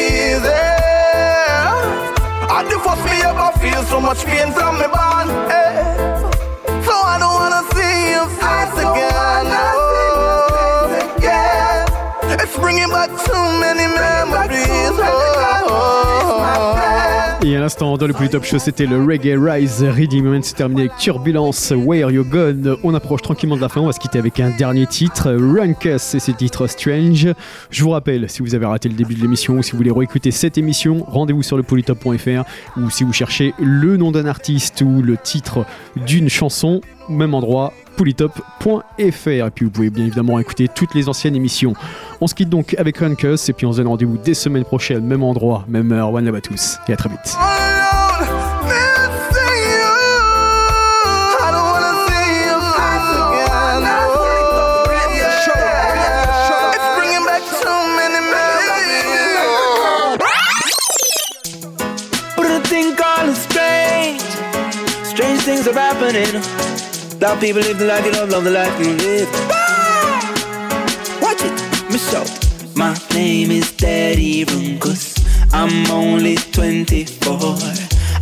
so much pain from me bond. eh. So I don't wanna see your face again. Oh, yeah. It's bringing back too many memories. À l'instant, dans le plus top show, c'était le Reggae Rise Moment. C'est terminé avec Turbulence, Where You Gone. On approche tranquillement de la fin. On va se quitter avec un dernier titre, Runkus, et le titre Strange. Je vous rappelle, si vous avez raté le début de l'émission ou si vous voulez réécouter cette émission, rendez-vous sur le polytop.fr ou si vous cherchez le nom d'un artiste ou le titre d'une chanson, même endroit, polytop.fr. Et puis vous pouvez bien évidemment écouter toutes les anciennes émissions. On se quitte donc avec Runkus et puis on se donne rendez-vous dès semaine prochaine, même endroit, même heure. One love à tous et à très vite. Oh, things are happening. Love people live the life you love, love the life you live. Watch it, Miss. My name is Daddy Runkus. I'm only 24.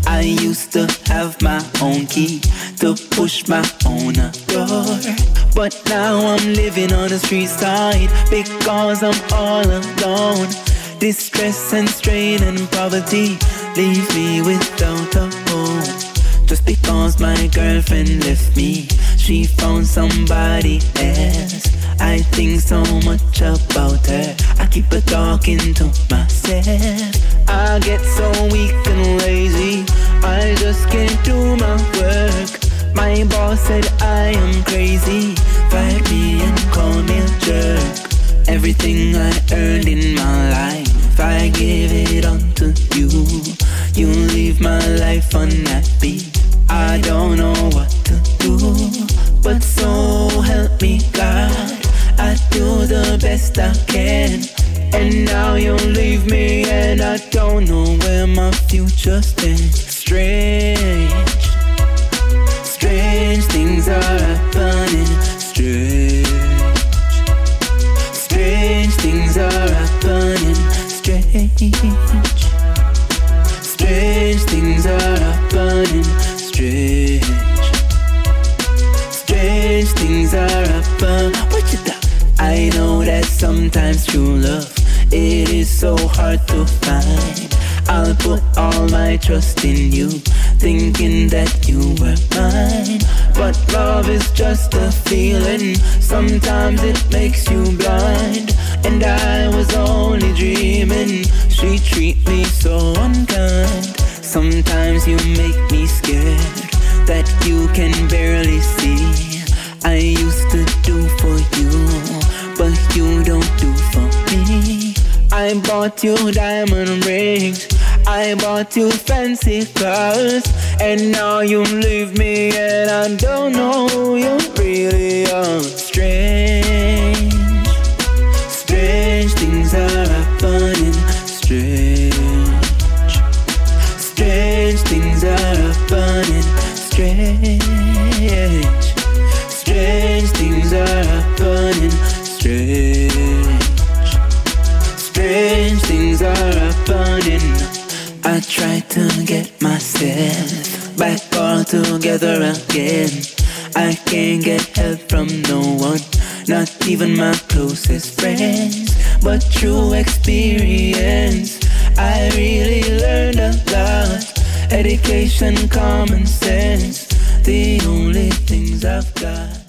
I used to have my own key to push my own door. But now I'm living on the street side because I'm all alone. Distress and strain and poverty leave me without a home. Just because my girlfriend left me, she found somebody else. I think so much about her. I keep her talking to myself. I get so weak and lazy. I just can't do my work. My boss said I am crazy. Fired me and called me a jerk. Everything I earned in my life, I give it all to you. You leave my life unhappy. I don't know what to do, but so help me God. I do the best I can, and now you leave me, and I don't know where my future stands. Strange, strange things are happening. Strange, strange things are happening. Strange, rapper. What you got? I know that sometimes true love it is so hard to find. I'll put all my trust in you, thinking that you were mine. But love is just a feeling, sometimes it makes you blind. And I was only dreaming, she treat me so unkind. Sometimes you make me scared that you can barely see. I used to do for you, but you don't do for me. I bought you diamond rings. I bought you fancy cars. And now you leave me and I don't know who you really are. Strange, strange things are happening. I try to get myself back all together again. I can't get help from no one, not even my closest friends. But through experience, I really learned a lot. Education, common sense, the only things I've got.